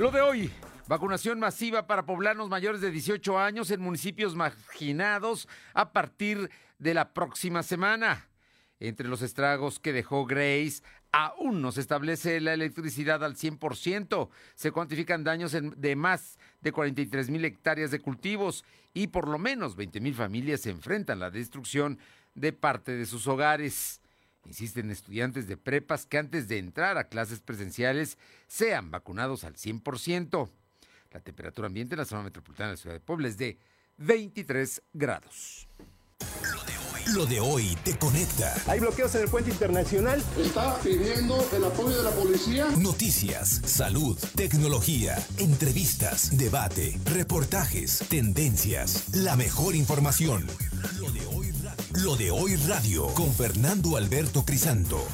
Lo de hoy, vacunación masiva para poblanos mayores de 18 años en municipios marginados a partir de la próxima semana. Entre los estragos que dejó Grace, aún no se establece la electricidad al 100%. Se cuantifican daños de más de 43 mil hectáreas de cultivos y por lo menos 20 mil familias se enfrentan a la destrucción de parte de sus hogares. Insisten estudiantes de prepas que antes de entrar a clases presenciales sean vacunados al 100%. La temperatura ambiente en la zona metropolitana de la ciudad de Puebla es de 23 grados. Lo de hoy te conecta. Hay bloqueos en el puente internacional. Está pidiendo el apoyo de la policía. Noticias, salud, tecnología, entrevistas, debate, reportajes, tendencias, la mejor información. Lo de hoy Lo de hoy radio con Fernando Alberto Crisanto.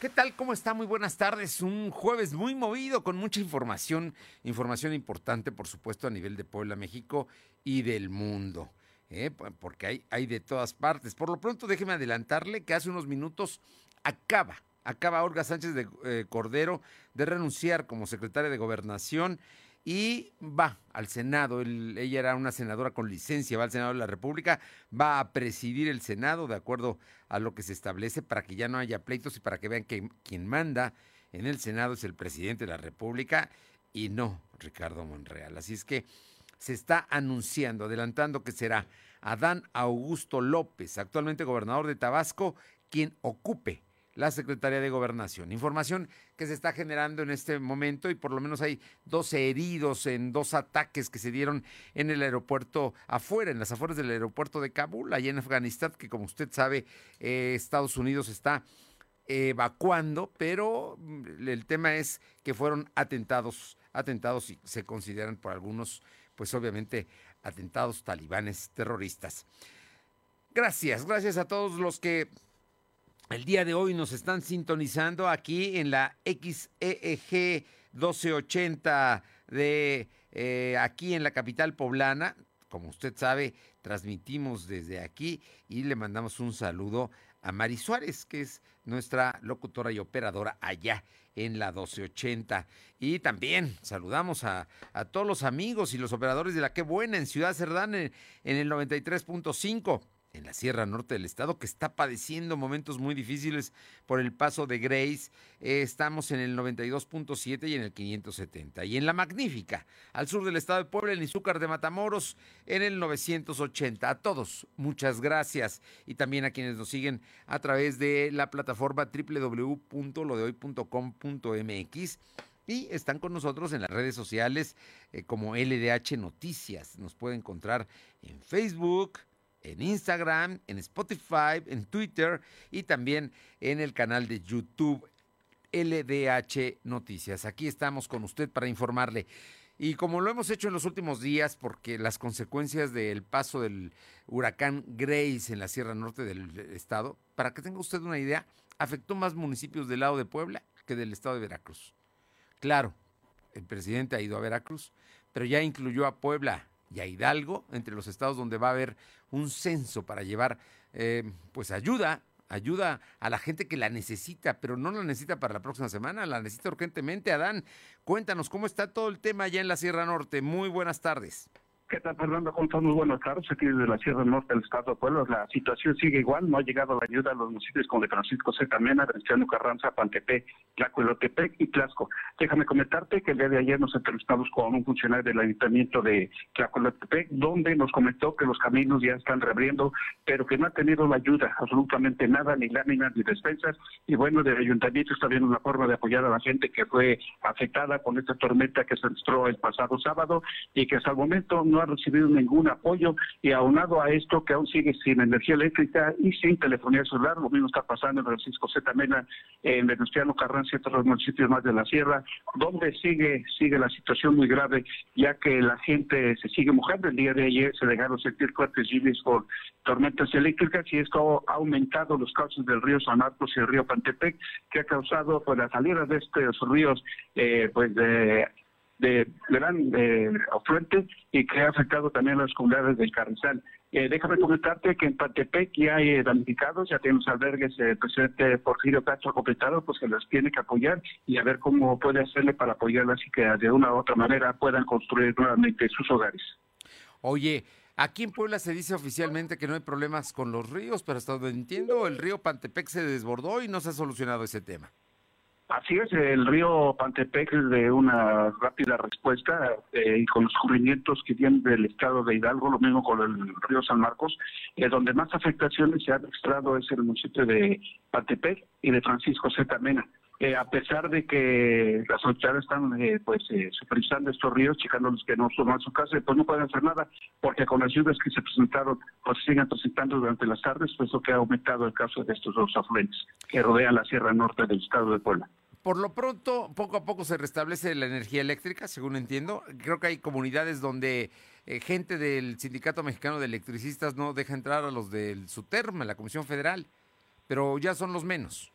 ¿Qué tal? ¿Cómo está? Muy buenas tardes. Un jueves muy movido con mucha información, información importante, por supuesto, a nivel de Puebla, México y del mundo. ¿eh? porque hay, de todas partes. Por lo pronto, déjeme adelantarle que hace unos minutos acaba, acaba Olga Sánchez de eh, Cordero de renunciar como secretaria de Gobernación y va al Senado. ella era una senadora con licencia, va al Senado de la República, va a presidir el Senado de acuerdo a lo que se establece para que ya no haya pleitos y para que vean que quien manda en el Senado es el presidente de la República y no Ricardo Monreal. Así es que se está anunciando, adelantando que será Adán Augusto López, actualmente gobernador de Tabasco, quien ocupe la Secretaría de Gobernación. Información que se está generando en este momento y por lo menos hay 12 heridos en dos ataques que se dieron en el aeropuerto afuera, en las afueras del aeropuerto de Kabul, allá en Afganistán, que como usted sabe, eh, Estados Unidos está evacuando, pero mm, el tema es que fueron atentados, atentados y se consideran por algunos pues obviamente atentados talibanes terroristas. Gracias, gracias a todos los que el día de hoy nos están sintonizando aquí en la XEEG 1280 de eh, aquí en la capital poblana. Como usted sabe, transmitimos desde aquí y le mandamos un saludo a Mari Suárez, que es nuestra locutora y operadora allá en la 1280. Y también saludamos a, todos los amigos y los operadores de la Qué Buena en Ciudad Cerdán en, en el 93.5 en la Sierra Norte del Estado, que está padeciendo momentos muy difíciles por el paso de Grace. Eh, estamos en el 92.7 y en el 570. Y en la Magnífica, al sur del Estado de Puebla, en Izúcar de Matamoros, en el 980. A todos, muchas gracias. Y también a quienes nos siguen a través de la plataforma www.lodehoy.com.mx. Y están con nosotros en las redes sociales eh, como LDH Noticias. Nos puede encontrar en Facebook, en Instagram, en Spotify, en Twitter y también en el canal de YouTube LDH Noticias. Aquí estamos con usted para informarle. Y como lo hemos hecho en los últimos días, porque las consecuencias del paso del huracán Grace en la Sierra Norte del estado, para que tenga usted una idea, afectó más municipios del lado de Puebla que del estado de Veracruz. Claro, el presidente ha ido a Veracruz, pero ya incluyó a Puebla y a Hidalgo entre los estados donde va a haber un censo para llevar eh, pues ayuda, ayuda a la gente que la necesita, pero no la necesita para la próxima semana, la necesita urgentemente. Adán, cuéntanos cómo está todo el tema allá en la Sierra Norte. Muy buenas tardes. ¿Qué tal, Fernando? ¿Cómo Muy buenas tardes. Aquí desde la Sierra Norte del Estado de Puebla. La situación sigue igual. No ha llegado la ayuda a los municipios como de Francisco Z. Mena, Veneziano Carranza, Pantepec, Tlacuelotepec y Tlasco. Déjame comentarte que el día de ayer nos entrevistamos con un funcionario del Ayuntamiento de Tlacuelotepec, donde nos comentó que los caminos ya están reabriendo, pero que no ha tenido la ayuda, absolutamente nada, ni láminas ni despensas. Y bueno, del Ayuntamiento está viendo una forma de apoyar a la gente que fue afectada con esta tormenta que se registró el pasado sábado y que hasta el momento no ha recibido ningún apoyo y aunado a esto que aún sigue sin energía eléctrica y sin telefonía celular, lo mismo está pasando en Francisco Z. Mena, en Venustiano Carranza y otros municipios más de la sierra, donde sigue sigue la situación muy grave, ya que la gente se sigue mojando. El día de ayer se dejaron sentir fuertes lluvias por tormentas eléctricas y esto ha aumentado los cauces del río San Marcos y el río Pantepec, que ha causado pues, la salida de estos ríos eh, pues de de gran eh, afluente y que ha afectado también a las comunidades del Carrizal. Eh, déjame comentarte que en Pantepec ya hay eh, damnificados, ya tenemos albergues, el presidente Porfirio Castro completado, pues que los tiene que apoyar y a ver cómo puede hacerle para apoyarlas y que de una u otra manera puedan construir nuevamente sus hogares. Oye, aquí en Puebla se dice oficialmente que no hay problemas con los ríos, pero hasta donde entiendo, el río Pantepec se desbordó y no se ha solucionado ese tema. Así es, el río Pantepec de una rápida respuesta eh, y con los cubrimientos que tiene del estado de Hidalgo, lo mismo con el río San Marcos, eh, donde más afectaciones se han registrado es el municipio de Pantepec y de Francisco Z. Mena. Eh, a pesar de que las autoridades están eh, pues supervisando estos ríos, checándolos que no suban su casa, pues no pueden hacer nada, porque con las lluvias que se presentaron, pues siguen presentando durante las tardes, pues eso que ha aumentado el caso de estos dos afluentes que rodean la Sierra Norte del estado de Puebla. Por lo pronto, poco a poco se restablece la energía eléctrica, según entiendo. Creo que hay comunidades donde eh, gente del Sindicato Mexicano de Electricistas no deja entrar a los del SUTERM, la Comisión Federal, pero ya son los menos.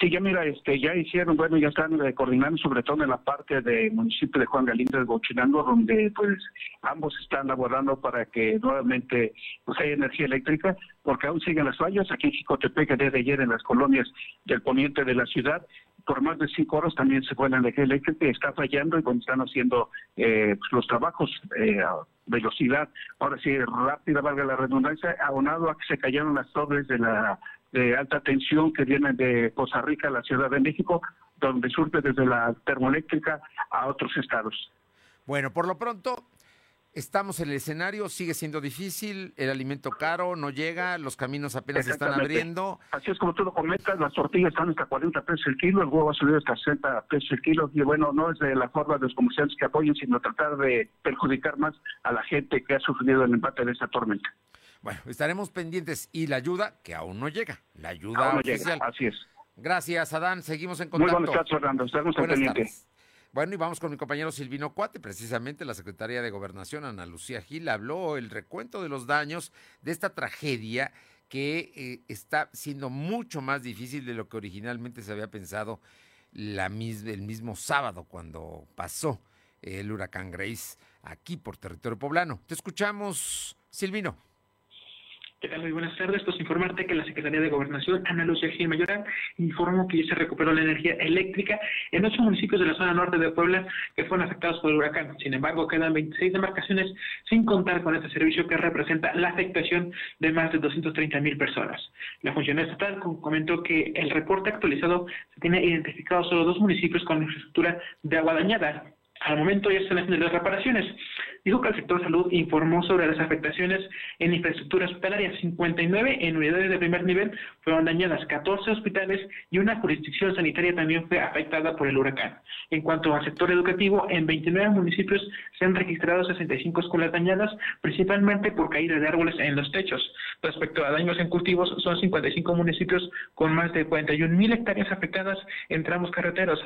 Sí, ya mira, este, ya hicieron, bueno, ya están coordinando sobre todo en la parte del municipio de Juan Galindo de Bochinango, donde pues ambos están laborando para que nuevamente pues haya energía eléctrica, porque aún siguen las fallas aquí en Jicotepec desde ayer en las colonias del poniente de la ciudad, por más de cinco horas también se fue la energía eléctrica, está fallando y cuando están haciendo eh, pues, los trabajos eh, a velocidad, ahora sí, rápida, valga la redundancia, abonado a que se cayeron las torres de la de alta tensión que vienen de Costa Rica a la Ciudad de México, donde surte desde la termoeléctrica a otros estados. Bueno, por lo pronto, estamos en el escenario, sigue siendo difícil, el alimento caro no llega, los caminos apenas se están abriendo. Así es como tú lo comentas, las tortillas están hasta 40 pesos el kilo, el huevo ha subido hasta 60 pesos el kilo, y bueno, no es de la forma de los comerciantes que apoyen, sino tratar de perjudicar más a la gente que ha sufrido el empate de esta tormenta. Bueno, estaremos pendientes y la ayuda que aún no llega, la ayuda aún no oficial. Llega. Así es. Gracias, Adán. Seguimos en contacto. Muy buenas tardes, Fernando. Estamos pendientes. Bueno, y vamos con mi compañero Silvino Cuate, precisamente la secretaria de Gobernación, Ana Lucía Gil, habló el recuento de los daños de esta tragedia que eh, está siendo mucho más difícil de lo que originalmente se había pensado el mismo sábado cuando pasó el huracán Grace aquí por territorio poblano. Te escuchamos, Silvino. ¿Qué tal? Buenas tardes. Pues informarte que la Secretaría de Gobernación, Ana Lucía Gil Mayoral, informó que ya se recuperó la energía eléctrica en ocho municipios de la zona norte de Puebla que fueron afectados por el huracán. Sin embargo, quedan 26 demarcaciones sin contar con este servicio que representa la afectación de más de 230 mil personas. La funcionaria estatal comentó que el reporte actualizado se tiene identificado solo dos municipios con infraestructura de agua dañada. Al momento ya están haciendo las reparaciones dijo que el sector salud informó sobre las afectaciones en infraestructura hospitalaria. 59 en unidades de primer nivel fueron dañadas, 14 hospitales y una jurisdicción sanitaria también fue afectada por el huracán. En cuanto al sector educativo, en 29 municipios se han registrado 65 escuelas dañadas, principalmente por caída de árboles en los techos. Respecto a daños en cultivos, son 55 municipios con más de 41 mil hectáreas afectadas en tramos carreteros.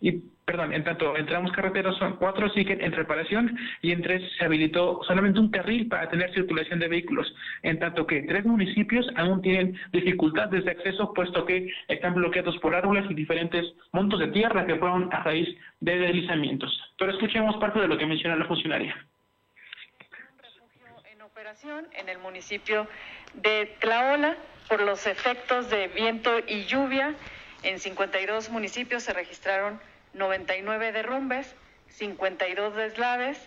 Y, perdón, en tanto, en tramos carreteros son cuatro siguen en reparación y en tres se habilitó solamente un carril para tener circulación de vehículos, en tanto que tres municipios aún tienen dificultades de acceso puesto que están bloqueados por árboles y diferentes montos de tierra que fueron a raíz de deslizamientos. Pero escuchemos parte de lo que menciona la funcionaria. En operación en el municipio de Tlaola por los efectos de viento y lluvia. En 52 municipios se registraron 99 derrumbes, 52 deslaves,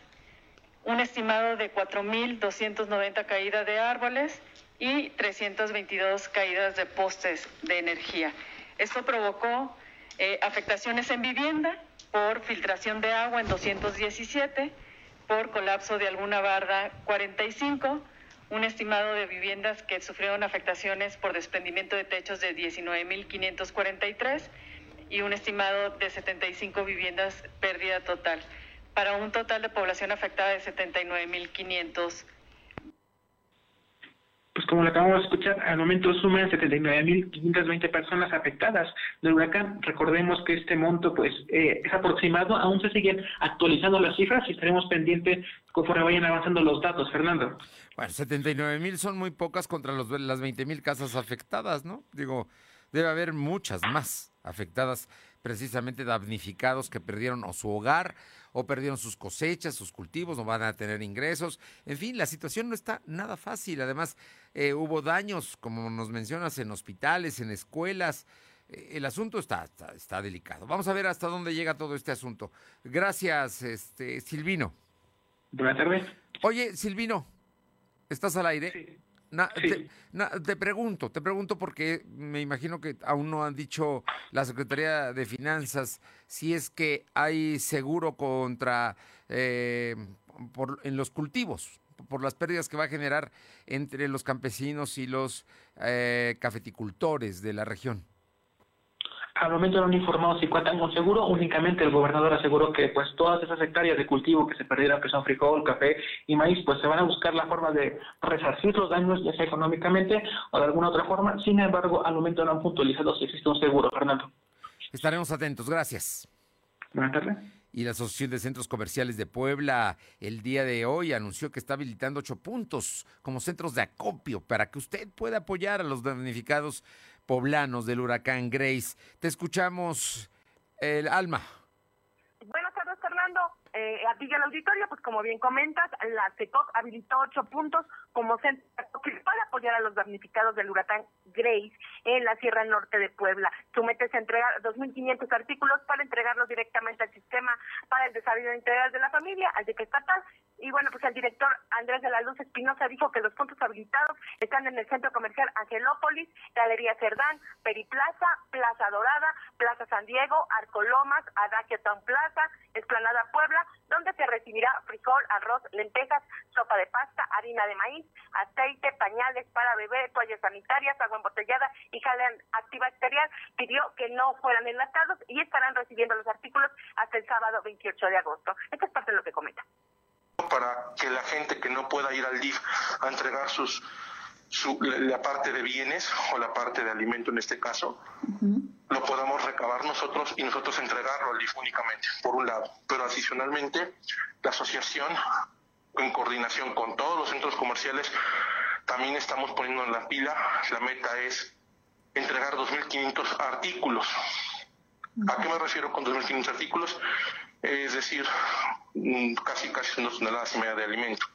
un estimado de 4.290 caídas de árboles y 322 caídas de postes de energía. Esto provocó eh, afectaciones en vivienda por filtración de agua en 217, por colapso de alguna barda 45, un estimado de viviendas que sufrieron afectaciones por desprendimiento de techos de 19.543 y un estimado de 75 viviendas pérdida total para un total de población afectada de 79.500. Pues como lo acabamos de escuchar, al momento suman 79.520 personas afectadas del huracán. Recordemos que este monto pues eh, es aproximado, aún se siguen actualizando las cifras y estaremos pendientes conforme vayan avanzando los datos, Fernando. Bueno, 79.000 son muy pocas contra los, las 20.000 casas afectadas, ¿no? Digo, debe haber muchas más afectadas, precisamente damnificados que perdieron o su hogar o perdieron sus cosechas, sus cultivos, no van a tener ingresos. En fin, la situación no está nada fácil. Además, eh, hubo daños, como nos mencionas, en hospitales, en escuelas. Eh, el asunto está, está, delicado. Vamos a ver hasta dónde llega todo este asunto. Gracias, este, Silvino. Buenas tardes. Oye, Silvino, ¿estás al aire? Sí. Te, pregunto, te pregunto porque me imagino que aún no han dicho la Secretaría de Finanzas si es que hay seguro contra eh, por, en los cultivos por las pérdidas que va a generar entre los campesinos y los eh, cafeticultores de la región. Al momento no han informado si cuentan con seguro, únicamente el gobernador aseguró que pues todas esas hectáreas de cultivo que se perdieron, que son frijol, café y maíz, pues se van a buscar la forma de resarcir los daños, ya sea económicamente o de alguna otra forma. Sin embargo, al momento no han puntualizado si existe un seguro, Fernando. Estaremos atentos, gracias. Buenas tardes. Y la Asociación de Centros Comerciales de Puebla el día de hoy anunció que está habilitando ocho puntos como centros de acopio para que usted pueda apoyar a los damnificados poblanos del huracán Grace. Te escuchamos, el Alma. Buenas tardes, Fernando. Eh, a ti y al auditorio, pues como bien comentas, la CECOC habilitó ocho puntos como centro para apoyar a los damnificados del huracán Grace en la Sierra Norte de Puebla. Su meta es entregar 2.500 artículos para entregarlos directamente al sistema para el desarrollo integral de la familia, al de que estatal, y bueno, pues el director Andrés de la Luz Espinosa dijo que los puntos habilitados están en el centro comercial Angelópolis, Galería Cerdán, Periplaza, Plaza Dorada, Plaza San Diego, Arcolomas, Adagio Town Plaza, Esplanada Puebla, donde se recibirá frijol, arroz, lentejas, sopa de pasta, harina de maíz, aceite, pañales para bebé, toallas sanitarias, agua embotellada y jalen antibacterial. Pidió que no fueran enlatados y estarán recibiendo los artículos hasta el sábado 28 de agosto. Esta es parte de lo que comenta para que la gente que no pueda ir al DIF a entregar sus la parte de bienes o la parte de alimento en este caso, lo podamos recabar nosotros y nosotros entregarlo al DIF únicamente, por un lado. Pero adicionalmente, la asociación, en coordinación con todos los centros comerciales, también estamos poniendo en la pila, la meta es entregar 2.500 artículos. ¿A qué me refiero con 2.500 artículos? Es decir, mm, casi casi dos toneladas y media de alimento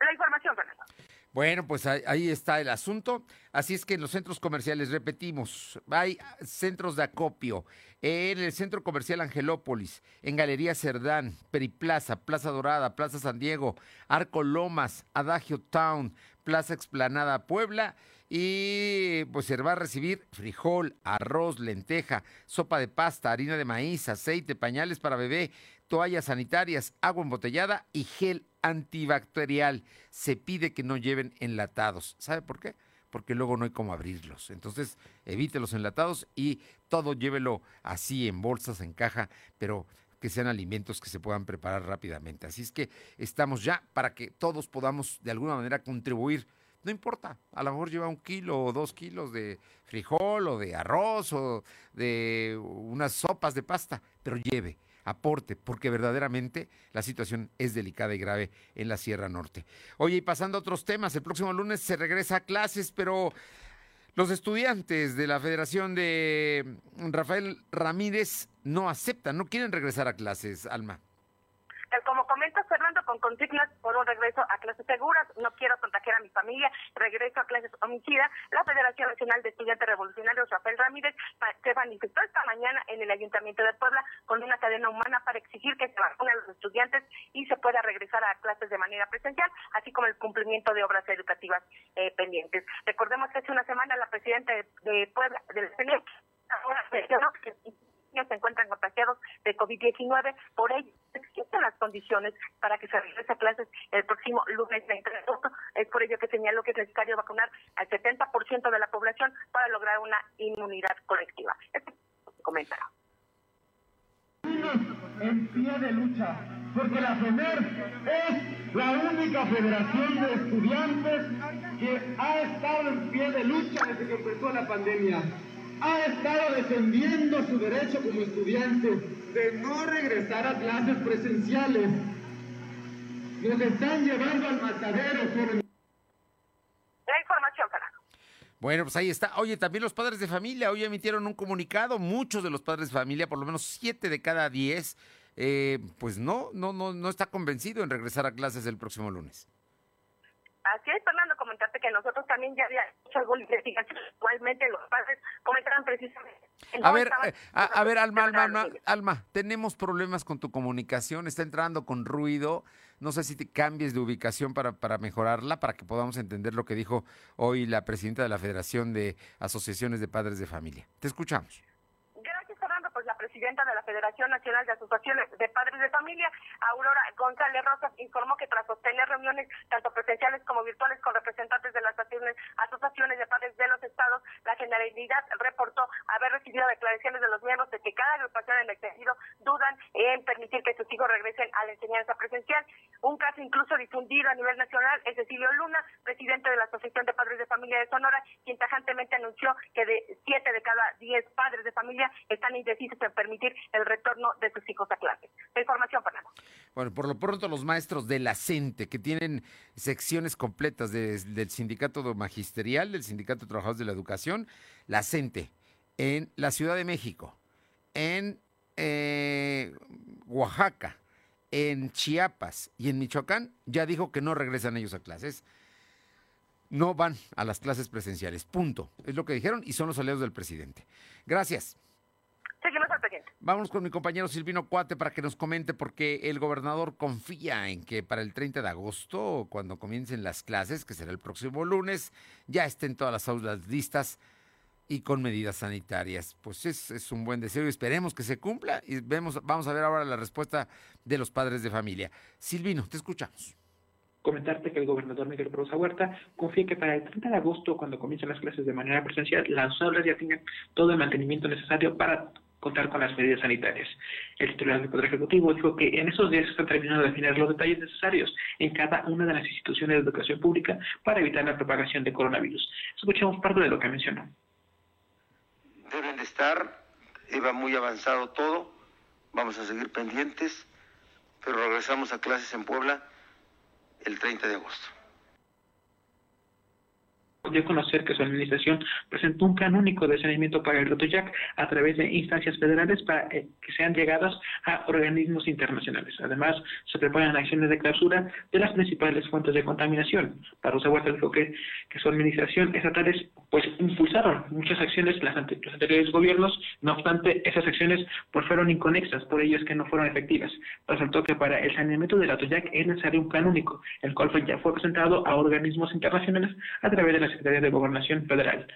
La información, Fernando. Bueno, pues ahí, está el asunto. Así es que en los centros comerciales, repetimos, hay centros de acopio. En el centro comercial Angelópolis, en Galería Cerdán, Periplaza, Plaza Dorada, Plaza San Diego, Arco Lomas, Adagio Town, Plaza Explanada Puebla y pues se va a recibir frijol, arroz, lenteja, sopa de pasta, harina de maíz, aceite, pañales para bebé, toallas sanitarias, agua embotellada y gel antibacterial. Se pide que no lleven enlatados. ¿Sabe por qué? Porque luego no hay cómo abrirlos. Entonces, evite los enlatados y todo llévelo así en bolsas, en caja, pero que sean alimentos que se puedan preparar rápidamente. Así es que estamos ya para que todos podamos de alguna manera contribuir no importa, a lo mejor lleva un kilo o dos kilos de frijol o de arroz o de unas sopas de pasta, pero lleve, aporte, porque verdaderamente la situación es delicada y grave en la Sierra Norte. Oye, y pasando a otros temas, el próximo lunes se regresa a clases, pero los estudiantes de la Federación de Rafael Ramírez no aceptan, no quieren regresar a clases, Alma. Como comenta Fernando, con consignas por un regreso a clases seguras, no quiero contagiar a mi familia, regreso a clases homicida, la Federación Nacional de Estudiantes Revolucionarios, Rafael Ramírez, se manifestó esta mañana en el Ayuntamiento de Puebla con una cadena humana para exigir que se vacunen a los estudiantes y se pueda regresar a clases de manera presencial, así como el cumplimiento de obras educativas eh, pendientes. Recordemos que hace una semana la presidenta de, Puebla, del CNE, ahora mencionó que se encuentran contagiados de COVID-19. Por ello, existen las condiciones para que se regrese a clases el próximo lunes 30 de agosto. Es por ello que señaló que es necesario vacunar al 70% de la población para lograr una inmunidad colectiva. Este comentario. En pie de lucha, porque la FEMER es la única federación de estudiantes que ha estado en pie de lucha desde que empezó la pandemia ha estado defendiendo su derecho como estudiante de no regresar a clases presenciales. Nos están llevando al matadero, La información, Bueno, pues ahí está. Oye, también los padres de familia hoy emitieron un comunicado. Muchos de los padres de familia, por lo menos siete de cada diez, eh, pues no, no, no, no está convencido en regresar a clases el próximo lunes. Así es, Fernando, que nosotros también ya había hecho alguna investigación. Igualmente los padres comentaron precisamente. a ver, eh, a, ver, Alma, Alma, Alma, Alma, tenemos problemas con tu comunicación, está entrando con ruido. No sé si te cambies de ubicación para, para mejorarla, para que podamos entender lo que dijo hoy la presidenta de la Federación de Asociaciones de Padres de Familia. Te escuchamos presidenta de la Federación Nacional de Asociaciones de Padres de Familia, Aurora González Rosas, informó que tras sostener reuniones tanto presenciales como virtuales con representantes de las asociaciones de padres de los estados, la Generalidad reportó haber recibido declaraciones de los miembros de que cada agrupación en el extendido dudan en permitir que sus hijos regresen a la enseñanza presencial. Un caso incluso difundido a nivel nacional es Cecilio Luna, presidente de la Asociación de Padres de Familia de Sonora, quien tajantemente anunció que de siete de cada diez padres de familia están indecisos en permitir el retorno de sus hijos a clases. La información, Fernando. Bueno, por lo pronto los maestros de la CENTE, que tienen secciones completas del Sindicato Magisterial, del Sindicato de Trabajadores de la Educación, la CENTE, en la Ciudad de México, en eh, Oaxaca, en Chiapas y en Michoacán, ya dijo que no regresan ellos a clases. No van a las clases presenciales. Punto. Es lo que dijeron y son los aliados del presidente. Gracias. Seguimos al pendiente. Vamos con mi compañero Silvino Cuate para que nos comente porque el gobernador confía en que para el 30 de agosto, cuando comiencen las clases, que será el próximo lunes, ya estén todas las aulas listas y con medidas sanitarias. Pues es, es, un buen deseo y esperemos que se cumpla y vemos, vamos a ver ahora la respuesta de los padres de familia. Silvino, te escuchamos comentarte que el gobernador Miguel Rosa Huerta confía que para el 30 de agosto, cuando comiencen las clases de manera presencial, las aulas ya tengan todo el mantenimiento necesario para contar con las medidas sanitarias. El titular del Poder Ejecutivo dijo que en esos días se están terminando de definir los detalles necesarios en cada una de las instituciones de educación pública para evitar la propagación de coronavirus. Escuchemos parte de lo que mencionó. Deben de estar, iba muy avanzado todo, vamos a seguir pendientes, pero regresamos a clases en Puebla el 30 de agosto dio a conocer que su administración presentó un plan único de saneamiento para el Rotoyac a través de instancias federales para eh, que sean llegadas a organismos internacionales. Además, se preparan acciones de clausura de las principales fuentes de contaminación. Para Huerta dijo que, que su administración estatales pues impulsaron muchas acciones las los anteriores gobiernos, no obstante, esas acciones pues fueron inconexas, por ello es que no fueron efectivas. Resultó que para el saneamiento del Atoyac es necesario un plan único, el cual ya fue presentado a organismos internacionales a través de la Secretaría de Gobernación Federal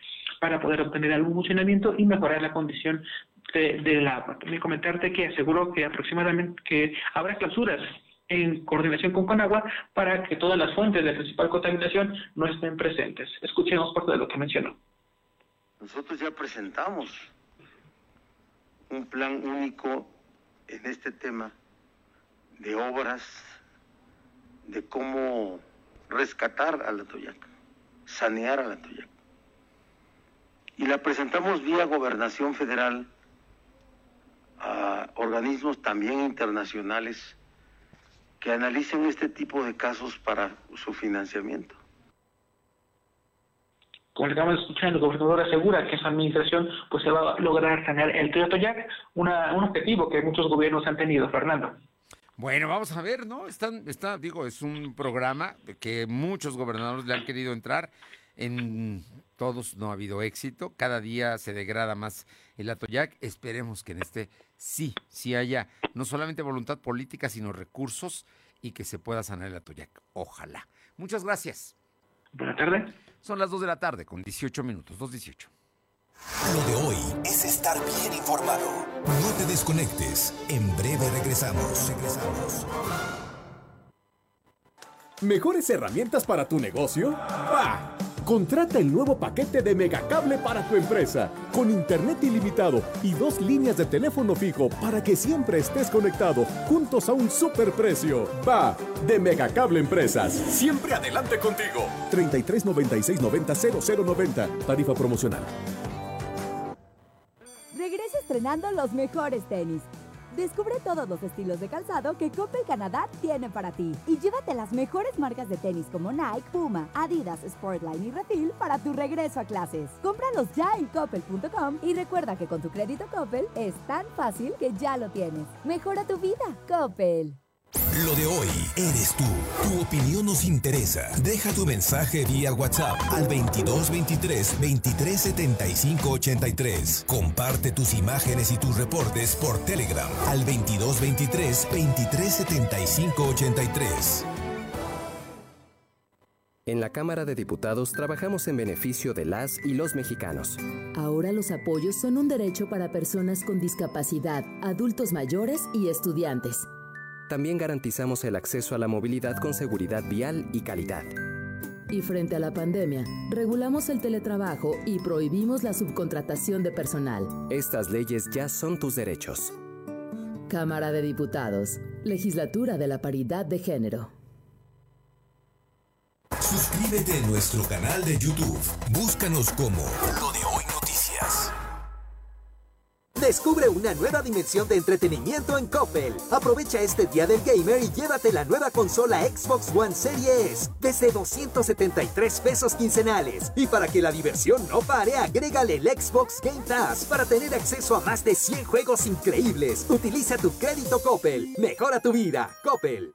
para poder obtener algún funcionamiento y mejorar la condición de, del agua. También comentarte que aseguró que aproximadamente que habrá clausuras en coordinación con Conagua para que todas las fuentes de principal contaminación no estén presentes. Escuchemos parte de lo que mencionó. Nosotros ya presentamos un plan único en este tema de obras, de cómo rescatar a la Toyaca sanear a la Toyac. Y la presentamos vía gobernación federal a organismos también internacionales que analicen este tipo de casos para su financiamiento. Como le acabamos de escuchar, el gobernador asegura que su administración pues se va a lograr sanear el Toyac, un objetivo que muchos gobiernos han tenido, Fernando. Bueno, vamos a ver, ¿no? Están, está, digo, es un programa que muchos gobernadores le han querido entrar. En todos no ha habido éxito. Cada día se degrada más el Atoyac. Esperemos que en este sí, sí haya no solamente voluntad política, sino recursos y que se pueda sanar el Atoyac. Ojalá. Muchas gracias. Buenas tardes. Son las 2 de la tarde con 18 minutos, 2.18. Lo de hoy es estar bien informado. No te desconectes. En breve regresamos. Regresamos. ¿Mejores herramientas para tu negocio? ¡Bah! Contrata el nuevo paquete de Megacable para tu empresa, con internet ilimitado y dos líneas de teléfono fijo para que siempre estés conectado, juntos a un superprecio. Va, de Megacable Empresas. Siempre adelante contigo. 33 96 90 0090. Tarifa promocional estrenando los mejores tenis. Descubre todos los estilos de calzado que Coppel Canadá tiene para ti y llévate las mejores marcas de tenis como Nike, Puma, Adidas, Sportline y Refil para tu regreso a clases. Cómpralos ya en coppel.com y recuerda que con tu crédito Coppel es tan fácil que ya lo tienes. Mejora tu vida, Coppel. Lo de hoy eres tú. Tu opinión nos interesa. Deja tu mensaje vía WhatsApp al 2223 2375 83. Comparte tus imágenes y tus reportes por Telegram al 2223 2375 83. En la Cámara de Diputados trabajamos en beneficio de las y los mexicanos. Ahora los apoyos son un derecho para personas con discapacidad, adultos mayores y estudiantes. También garantizamos el acceso a la movilidad con seguridad vial y calidad. Y frente a la pandemia, regulamos el teletrabajo y prohibimos la subcontratación de personal. Estas leyes ya son tus derechos. Cámara de Diputados, Legislatura de la Paridad de Género. Suscríbete a nuestro canal de YouTube. Búscanos como Descubre una nueva dimensión de entretenimiento en Coppel. Aprovecha este día del gamer y llévate la nueva consola Xbox One Series desde 273 pesos quincenales. Y para que la diversión no pare, agrégale el Xbox Game Pass para tener acceso a más de 100 juegos increíbles. Utiliza tu crédito Coppel. Mejora tu vida. Coppel.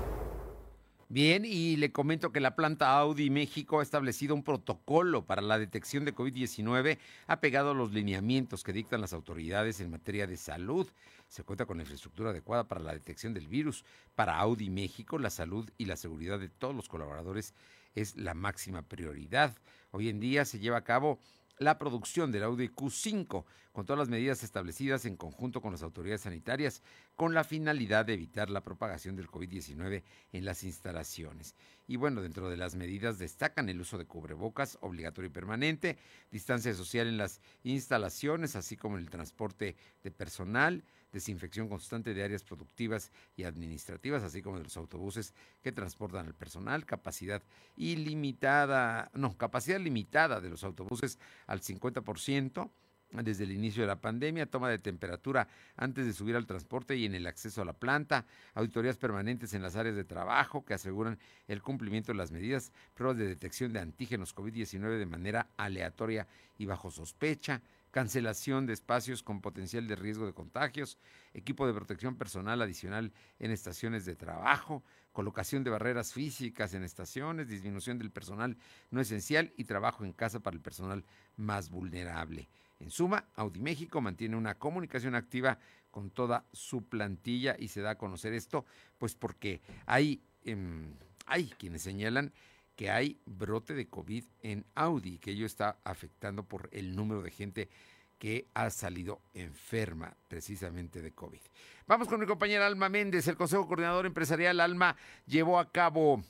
Bien, y le comento que la planta Audi México ha establecido un protocolo para la detección de COVID-19 apegado a los lineamientos que dictan las autoridades en materia de salud. Se cuenta con la infraestructura adecuada para la detección del virus. Para Audi México, la salud y la seguridad de todos los colaboradores es la máxima prioridad. Hoy en día se lleva a cabo la producción del Audi Q5 con todas las medidas establecidas en conjunto con las autoridades sanitarias con la finalidad de evitar la propagación del COVID-19 en las instalaciones. Y bueno, dentro de las medidas destacan el uso de cubrebocas obligatorio y permanente, distancia social en las instalaciones, así como en el transporte de personal, desinfección constante de áreas productivas y administrativas, así como de los autobuses que transportan al personal, capacidad ilimitada, no, capacidad limitada de los autobuses al 50% desde el inicio de la pandemia, toma de temperatura antes de subir al transporte y en el acceso a la planta, auditorías permanentes en las áreas de trabajo que aseguran el cumplimiento de las medidas, pruebas de detección de antígenos COVID-19 de manera aleatoria y bajo sospecha, cancelación de espacios con potencial de riesgo de contagios, equipo de protección personal adicional en estaciones de trabajo, colocación de barreras físicas en estaciones, disminución del personal no esencial y trabajo en casa para el personal más vulnerable. En suma, Audi México mantiene una comunicación activa con toda su plantilla y se da a conocer esto, pues porque hay, em, hay quienes señalan que hay brote de COVID en Audi, que ello está afectando por el número de gente que ha salido enferma precisamente de COVID. Vamos con mi compañera Alma Méndez. El Consejo Coordinador Empresarial Alma llevó a cabo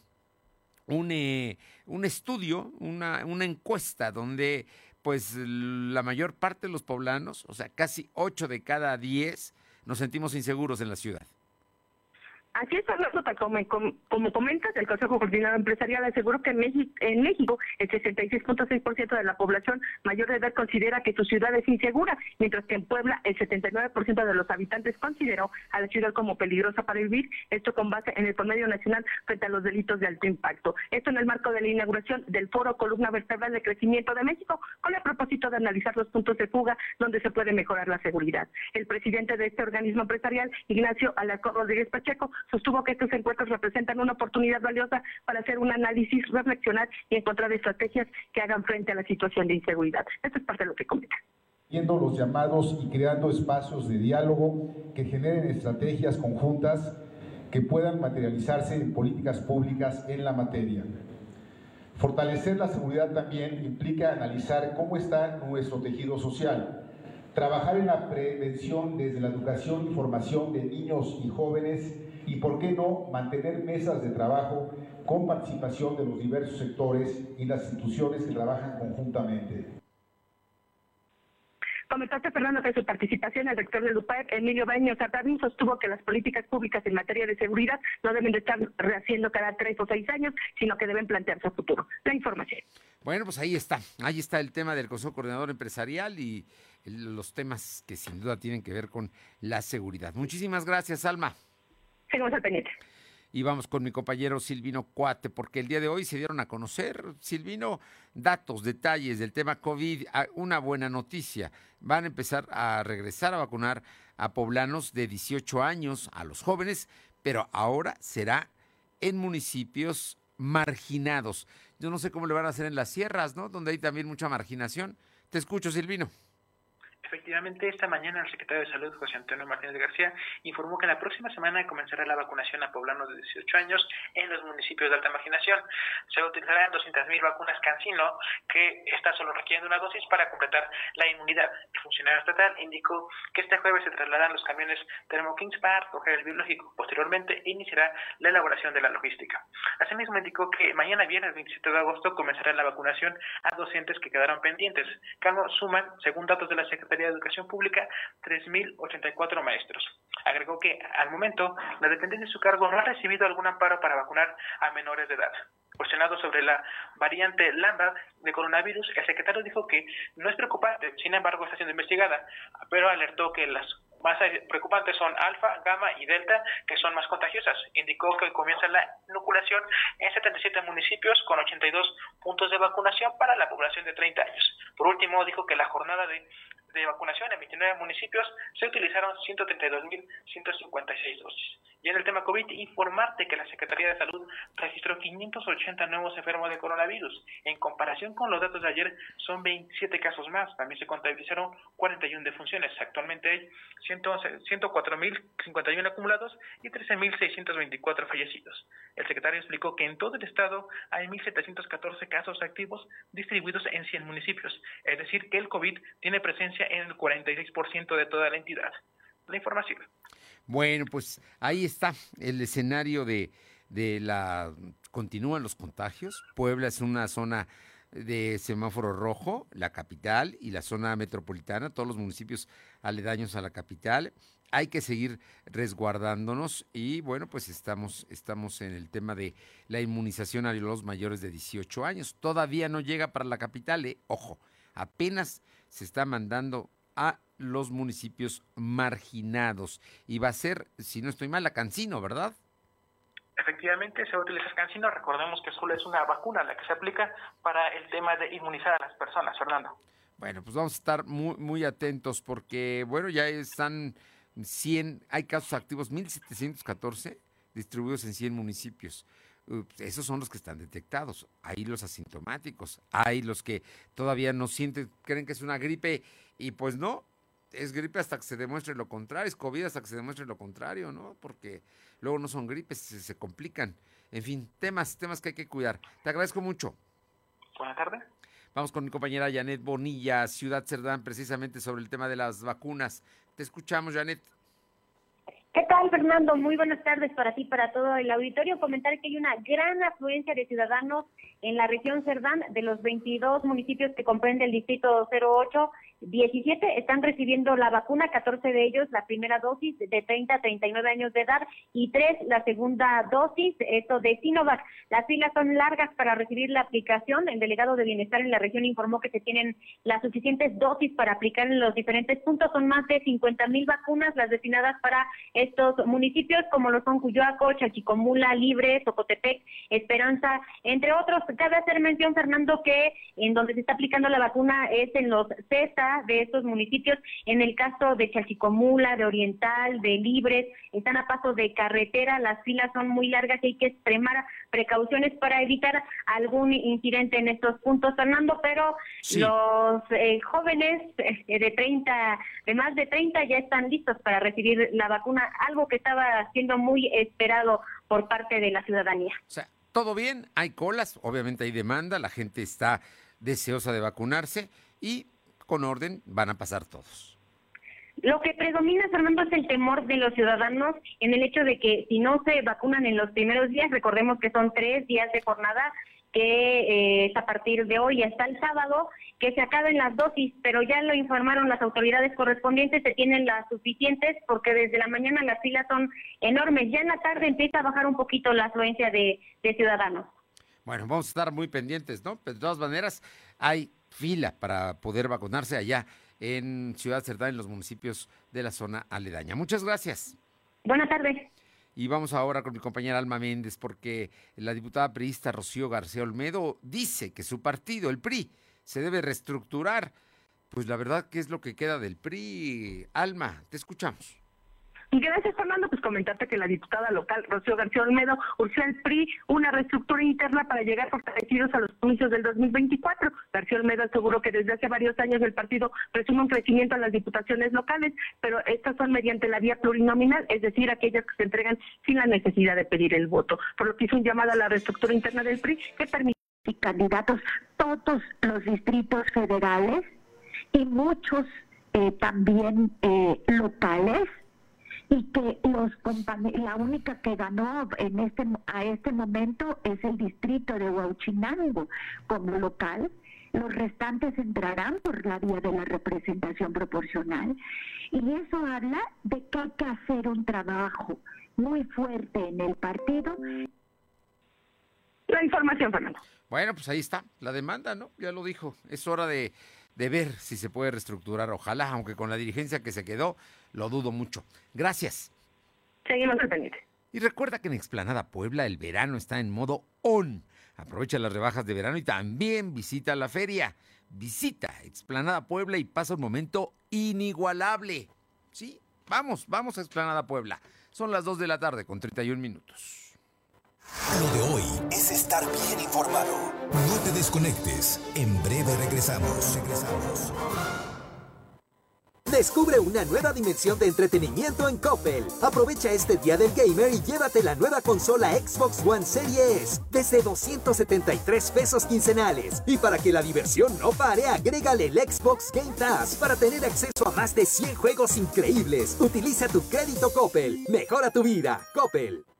un, eh, un estudio, una, una encuesta donde pues la mayor parte de los poblanos, o sea, casi 8 de cada 10, nos sentimos inseguros en la ciudad. Así es, Fernando, como, como, comentas, el Consejo Coordinador Empresarial aseguró que en México, en México el 66.6% de la población mayor de edad considera que su ciudad es insegura, mientras que en Puebla el 79% de los habitantes consideró a la ciudad como peligrosa para vivir, esto con base en el promedio nacional frente a los delitos de alto impacto. Esto en el marco de la inauguración del Foro Columna Vertebral de Crecimiento de México, con el propósito de analizar los puntos de fuga donde se puede mejorar la seguridad. El presidente de este organismo empresarial, Ignacio Alarcón Rodríguez Pacheco, sostuvo que estos encuentros representan una oportunidad valiosa para hacer un análisis, reflexionar y encontrar estrategias que hagan frente a la situación de inseguridad. Esto es parte de lo que comenta viendo los llamados y creando espacios de diálogo que generen estrategias conjuntas que puedan materializarse en políticas públicas en la materia. Fortalecer la seguridad también implica analizar cómo está nuestro tejido social, trabajar en la prevención desde la educación y formación de niños y jóvenes y, por qué no, mantener mesas de trabajo con participación de los diversos sectores y las instituciones que trabajan conjuntamente. Comentaste, Fernando, que su participación el rector del UPAEP, Emilio Baños Artavín, sostuvo que las políticas públicas en materia de seguridad no deben de estar rehaciendo cada tres o seis años, sino que deben plantearse a futuro. La información. Bueno, pues ahí está. Ahí está el tema del Consejo Coordinador Empresarial y los temas que sin duda tienen que ver con la seguridad. Muchísimas gracias, Alma. Seguimos al pendiente. Y vamos con mi compañero Silvino Cuate, porque el día de hoy se dieron a conocer, Silvino, datos, detalles del tema COVID. Ah, una buena noticia. Van a empezar a regresar a vacunar a poblanos de 18 años, a los jóvenes, pero ahora será en municipios marginados. Yo no sé cómo le van a hacer en las sierras, ¿no? Donde hay también mucha marginación. Te escucho, Silvino. Efectivamente, esta mañana el secretario de Salud, José Antonio Martínez García, informó que la próxima semana comenzará la vacunación a poblanos de 18 años en los municipios de alta marginación. Se utilizarán 200.000 vacunas Cancino, que está solo requieren una dosis para completar la inmunidad. El funcionario estatal indicó que este jueves se trasladarán los camiones Thermo Kings para recoger el biológico. Posteriormente iniciará la elaboración de la logística. Asimismo, indicó que mañana viernes 27 de agosto comenzará la vacunación a docentes que quedaron pendientes. Calmo suman, según datos de la Secretaría de Educación Pública 3.084 maestros. Agregó que, al momento, la dependencia de su cargo no ha recibido algún amparo para vacunar a menores de edad. Cuestionado sobre la variante Lambda de coronavirus, el secretario dijo que no es preocupante, sin embargo está siendo investigada, pero alertó que las más preocupantes son alfa, gamma y delta, que son más contagiosas. Indicó que comienza la inoculación en 77 municipios con 82 puntos de vacunación para la población de 30 años. Por último, dijo que la jornada de de vacunación en 29 municipios se utilizaron 132.156 dosis. Y en el tema COVID, informarte que la Secretaría de Salud registró 580 nuevos enfermos de coronavirus. En comparación con los datos de ayer, son 27 casos más. También se contabilizaron 41 defunciones. Actualmente hay 104.051 acumulados y 13.624 fallecidos. El secretario explicó que en todo el estado hay 1.714 casos activos distribuidos en 100 municipios. Es decir, que el COVID tiene presencia en el 46% de toda la entidad. La información. Bueno, pues ahí está el escenario de, la... Continúan los contagios. Puebla es una zona de semáforo rojo, la capital y la zona metropolitana, todos los municipios aledaños a la capital. Hay que seguir resguardándonos y bueno, pues estamos, estamos en el tema de la inmunización a los mayores de 18 años. Todavía no llega para la capital, ¿eh? ojo, apenas se está mandando a los municipios marginados. Y va a ser, si no estoy mal, la Cancino, ¿verdad? Efectivamente, se va a utilizar Cancino. Recordemos que solo es una vacuna la que se aplica para el tema de inmunizar a las personas, Fernando. Bueno, pues vamos a estar muy, muy atentos porque, bueno, ya están 100, hay casos activos, 1714 distribuidos en 100 municipios. Esos son los que están detectados. Hay los asintomáticos, hay los que todavía no sienten, creen que es una gripe y pues no, es gripe hasta que se demuestre lo contrario, es COVID hasta que se demuestre lo contrario, ¿no? Porque luego no son gripes, se, complican. En fin, temas, temas que hay que cuidar. Te agradezco mucho. Buenas tardes. Vamos con mi compañera Janet Bonilla, Ciudad Cerdán, precisamente sobre el tema de las vacunas. Te escuchamos, Janet. ¿Qué tal, Fernando? Muy buenas tardes para ti, para todo el auditorio. Comentar que hay una gran afluencia de ciudadanos en la región Cerdán, de los 22 municipios que comprende el distrito 08 17 están recibiendo la vacuna, 14 de ellos la primera dosis de 30 a 39 años de edad y 3 la segunda dosis, esto de Sinovac. Las filas son largas para recibir la aplicación. El delegado de Bienestar en la región informó que se tienen las suficientes dosis para aplicar en los diferentes puntos. Son más de 50 mil vacunas las destinadas para estos municipios, como lo son Cuyoaco, Chachicomula, Libre, Tocotepec, Esperanza, entre otros. Cabe hacer mención, Fernando, que en donde se está aplicando la vacuna es en los CESA, de estos municipios. En el caso de Chalchicomula, de Oriental, de Libres, están a paso de carretera, las filas son muy largas y hay que extremar precauciones para evitar algún incidente en estos puntos, Fernando, pero los eh, jóvenes eh, de 30, de más de 30 ya están listos para recibir la vacuna, algo que estaba siendo muy esperado por parte de la ciudadanía. O sea, todo bien, hay colas, obviamente hay demanda, la gente está deseosa de vacunarse y con orden van a pasar todos. Lo que predomina, Fernando, es el temor de los ciudadanos en el hecho de que si no se vacunan en los primeros días, recordemos que son tres días de jornada, que eh, es a partir de hoy hasta el sábado, que se acaben las dosis, pero ya lo informaron las autoridades correspondientes, se tienen las suficientes porque desde la mañana las filas son enormes. Ya en la tarde empieza a bajar un poquito la afluencia de, de ciudadanos. Bueno, vamos a estar muy pendientes, ¿no? de todas maneras, hay fila para poder vacunarse allá en Ciudad Cerdán, en los municipios de la zona aledaña. Muchas gracias. Buenas tardes. Y vamos ahora con mi compañera Alma Méndez, porque la diputada priista Rocío García Olmedo dice que su partido, el PRI, se debe reestructurar. Pues la verdad, ¿qué es lo que queda del PRI? Alma, te escuchamos. Gracias, Fernando. Pues comentarte que la diputada local, Rocío García Olmedo, urgió al PRI una reestructura interna para llegar fortalecidos a los comicios del 2024. García Olmedo aseguró que desde hace varios años el partido presume un crecimiento en las diputaciones locales, pero estas son mediante la vía plurinominal, es decir, aquellas que se entregan sin la necesidad de pedir el voto. Por lo que hizo un llamado a la reestructura interna del PRI que permite candidatos todos los distritos federales y muchos eh, también eh, locales y que los la única que ganó en este a este momento es el distrito de Huachinango como local. Los restantes entrarán por la vía de la representación proporcional. Y eso habla de que hay que hacer un trabajo muy fuerte en el partido. La información Fernando. Bueno pues ahí está la demanda no ya lo dijo. Es hora de de ver si se puede reestructurar. Ojalá, aunque con la dirigencia que se quedó, lo dudo mucho. Gracias. Seguimos al pendiente. Y recuerda que en Explanada Puebla el verano está en modo on. Aprovecha las rebajas de verano y también visita la feria. Visita Explanada Puebla y pasa un momento inigualable. Sí, vamos, vamos a Explanada Puebla. Son las 2 de la tarde con 31 minutos. Lo de hoy es estar bien informado. No te desconectes. En breve regresamos. Regresamos. Descubre una nueva dimensión de entretenimiento en Coppel. Aprovecha este día del gamer y llévate la nueva consola Xbox One Series desde 273 pesos quincenales. Y para que la diversión no pare, agrégale el Xbox Game Pass para tener acceso a más de 100 juegos increíbles. Utiliza tu crédito Coppel. Mejora tu vida. Coppel.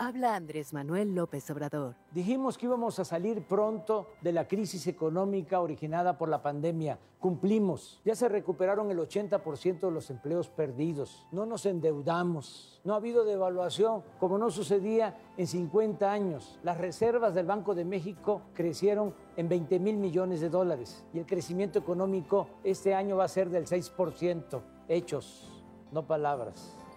Habla Andrés Manuel López Obrador. Dijimos que íbamos a salir pronto de la crisis económica originada por la pandemia. Cumplimos. Ya se recuperaron el 80% de los empleos perdidos. No nos endeudamos. No ha habido devaluación como no sucedía en 50 años. Las reservas del Banco de México crecieron en 20 mil millones de dólares y el crecimiento económico este año va a ser del 6%. Hechos, no palabras.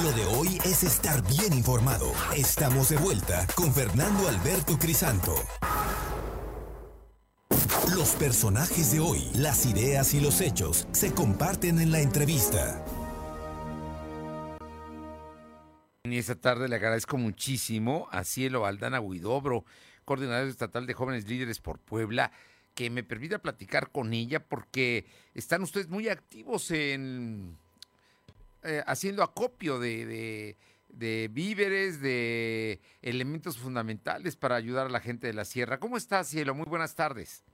lo de hoy es estar bien informado. Estamos de vuelta con Fernando Alberto Crisanto. Los personajes de hoy, las ideas y los hechos se comparten en la entrevista. Y esta tarde le agradezco muchísimo a Cielo Aldana Huidobro, coordinador estatal de jóvenes líderes por Puebla, que me permita platicar con ella porque están ustedes muy activos en eh, haciendo acopio de, víveres, de elementos fundamentales para ayudar a la gente de la sierra. ¿Cómo estás, Cielo? Muy buenas tardes.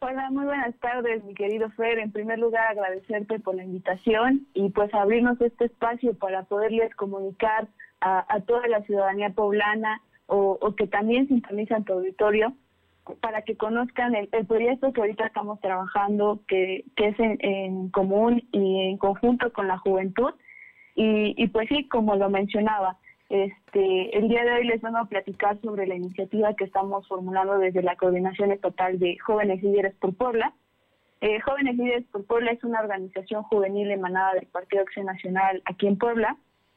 Hola, muy buenas tardes, mi querido Fer. En primer lugar, agradecerte por la invitación y pues abrirnos este espacio para poderles comunicar a, toda la ciudadanía poblana o, o que también sintonizan tu auditorio para que conozcan el, proyecto que ahorita estamos trabajando, que, es en, común y en conjunto con la juventud. Y, y pues sí, como lo mencionaba, este, el día de hoy les vengo a platicar sobre la iniciativa que estamos formulando desde la Coordinación Estatal de Jóvenes Líderes por Puebla. Eh, Jóvenes Líderes por Puebla es una organización juvenil emanada del Partido Acción Nacional aquí en Puebla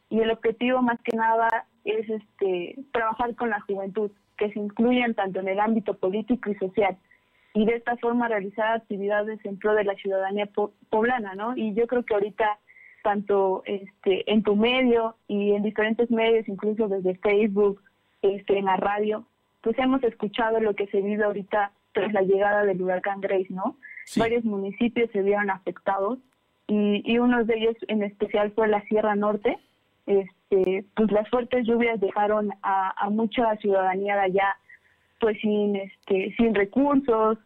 y el objetivo más que nada es este, trabajar con la juventud, que se incluyan tanto en el ámbito político y social. y de esta forma realizar actividades en pro de la ciudadanía poblana, ¿no? Y yo creo que ahorita tanto este en tu medio y en diferentes medios, incluso desde Facebook, este en la radio, pues hemos escuchado lo que se vive ahorita tras la llegada del huracán Grace, ¿no? Varios municipios se vieron afectados y, y uno de ellos en especial fue la Sierra Norte. Este, pues las fuertes lluvias dejaron a, a mucha ciudadanía de allá pues sin este sin recursos,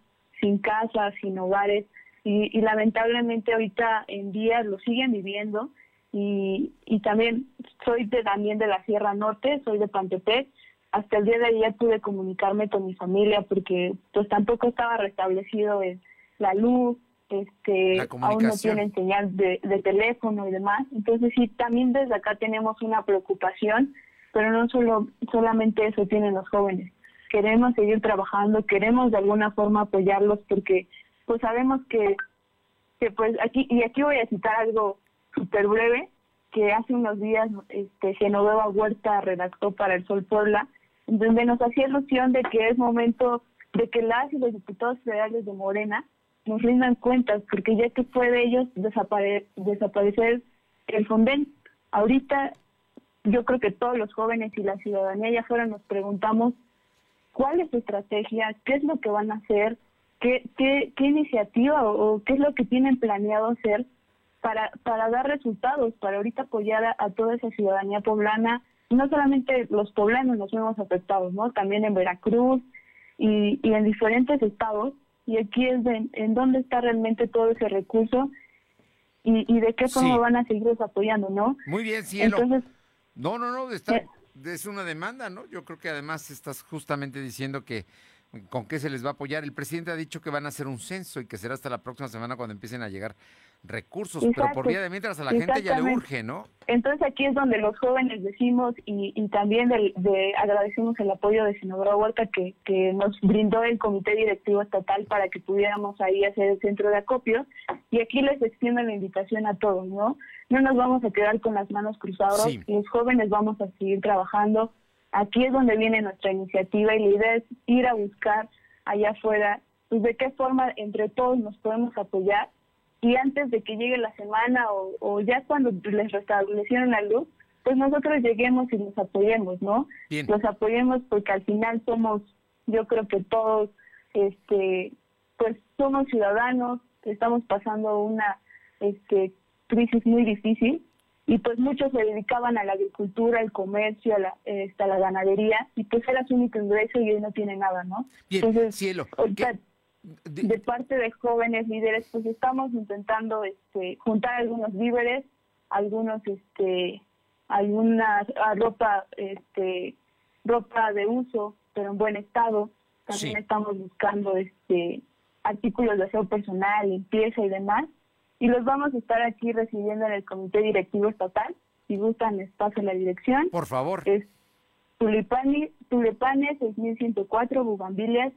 sin casas, sin hogares y, lamentablemente ahorita en días lo siguen viviendo y, y también soy de, también de la Sierra Norte, soy de Pantepec. Hasta el día de ayer pude comunicarme con mi familia porque pues tampoco estaba restablecido la luz, este aún no tienen señal de, de teléfono y demás. Entonces sí, también desde acá tenemos una preocupación, pero no solo solamente eso tienen los jóvenes queremos seguir trabajando, queremos de alguna forma apoyarlos porque pues sabemos que, que pues aquí, y aquí voy a citar algo súper breve, que hace unos días este Genoveva Huerta redactó para el Sol Puebla, donde nos hacía ilusión de que es momento de que las y los diputados federales de Morena nos rindan cuentas, porque ya que fue de ellos desapare desaparecer el Fonden, ahorita yo creo que todos los jóvenes y la ciudadanía ya fuera nos preguntamos cuál es su estrategia, qué es lo que van a hacer, qué, qué, qué iniciativa o, qué es lo que tienen planeado hacer para, para dar resultados, para ahorita apoyar a, toda esa ciudadanía poblana. No solamente los poblanos nos vemos afectados, ¿no? También en Veracruz y, y en diferentes estados. Y aquí es en dónde está realmente todo ese recurso y, y de qué forma van a seguir apoyando, ¿no? Muy bien, cielo. Entonces, no, no, no, está, eh, es una demanda, ¿no? Yo creo que además estás justamente diciendo que con qué se les va a apoyar. El presidente ha dicho que van a hacer un censo y que será hasta la próxima semana cuando empiecen a llegar recursos, pero por vía de mientras a la gente ya le urge, ¿no? Entonces aquí es donde los jóvenes decimos y, y también de, agradecemos el apoyo de Sinodora Huerta que, que nos brindó el comité directivo estatal para que pudiéramos ahí hacer el centro de acopio y aquí les extiendo la invitación a todos, ¿no? No nos vamos a quedar con las manos cruzadas, los jóvenes vamos a seguir trabajando, aquí es donde viene nuestra iniciativa y la idea es ir a buscar allá afuera pues de qué forma entre todos nos podemos apoyar. Y antes de que llegue la semana o, ya cuando les restablecieron la luz, pues nosotros lleguemos y los apoyemos, ¿no? Los apoyemos porque al final somos, yo creo que todos, este, pues somos ciudadanos, estamos pasando una este, crisis muy difícil y pues muchos se dedicaban a la agricultura, al comercio, a la, este, la ganadería y pues era su único ingreso y hoy no tiene nada, ¿no? Entonces, cielo de, parte de jóvenes líderes, pues estamos intentando este, juntar algunos víveres, algunos, este, alguna ropa, este, ropa de uso, pero en buen estado. También estamos buscando, este, artículos de aseo personal, limpieza y demás. Y los vamos a estar aquí recibiendo en el comité directivo estatal. Si gustan, les paso la dirección. Por favor. Es Tulipanes, Tulipanes 6104, Bugambilias,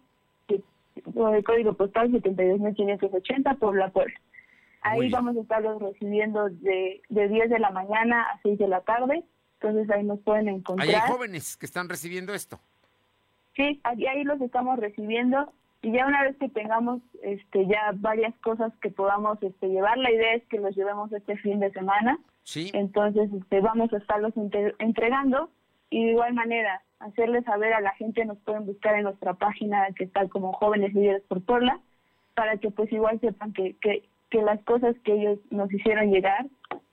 el código postal 72580 por la puerta. Ahí vamos a estarlos recibiendo de, de 10 de la mañana a 6 de la tarde. Entonces ahí nos pueden encontrar. hay jóvenes que están recibiendo esto. Sí, ahí, ahí los estamos recibiendo y ya una vez que tengamos este ya varias cosas que podamos este llevar, la idea es que los llevemos este fin de semana. Sí. Entonces este, vamos a estarlos entregando y de igual manera hacerles saber a la gente, nos pueden buscar en nuestra página que está como Jóvenes Líderes por Porla, para que pues igual sepan que, que, que las cosas que ellos nos hicieron llegar,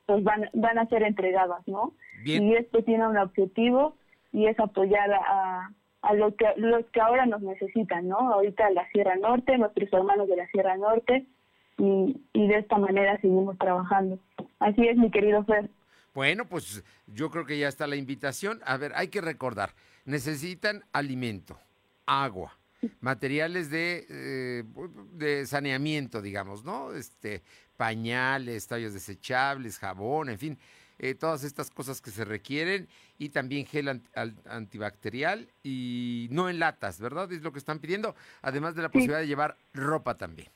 pues van, van a ser entregadas, ¿no? Y esto tiene un objetivo y es apoyar a, a los que, los que ahora nos necesitan, ¿no? Ahorita la Sierra Norte, nuestros hermanos de la Sierra Norte, y, y de esta manera seguimos trabajando. Así es, mi querido Fer. Bueno, pues yo creo que ya está la invitación. A ver, hay que recordar, necesitan alimento, agua, materiales de, eh, de saneamiento, digamos, ¿no? Este, pañales, tallos desechables, jabón, en fin, eh, todas estas cosas que se requieren y también gel antibacterial y no en latas, ¿verdad? Es lo que están pidiendo, además de la posibilidad de llevar ropa también.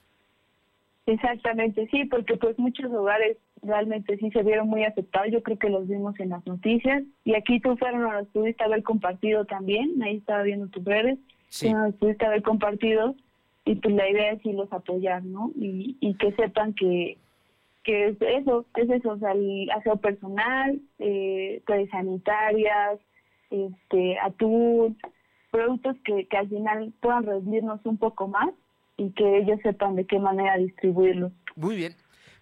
Exactamente, sí, porque pues muchos hogares realmente sí se vieron muy afectados, yo creo que los vimos en las noticias, y aquí tú, fueron los pudiste haber compartido también, ahí estaba viendo tus redes, sí. nos pudiste haber compartido, y pues la idea es irlos apoyar, ¿no? Y, y que sepan que, que es eso, es eso, o sea, el aseo personal, eh, sanitarias, este, atún, productos que, que al final puedan rendirnos un poco más y que ellos sepan de qué manera distribuirlos. Muy bien.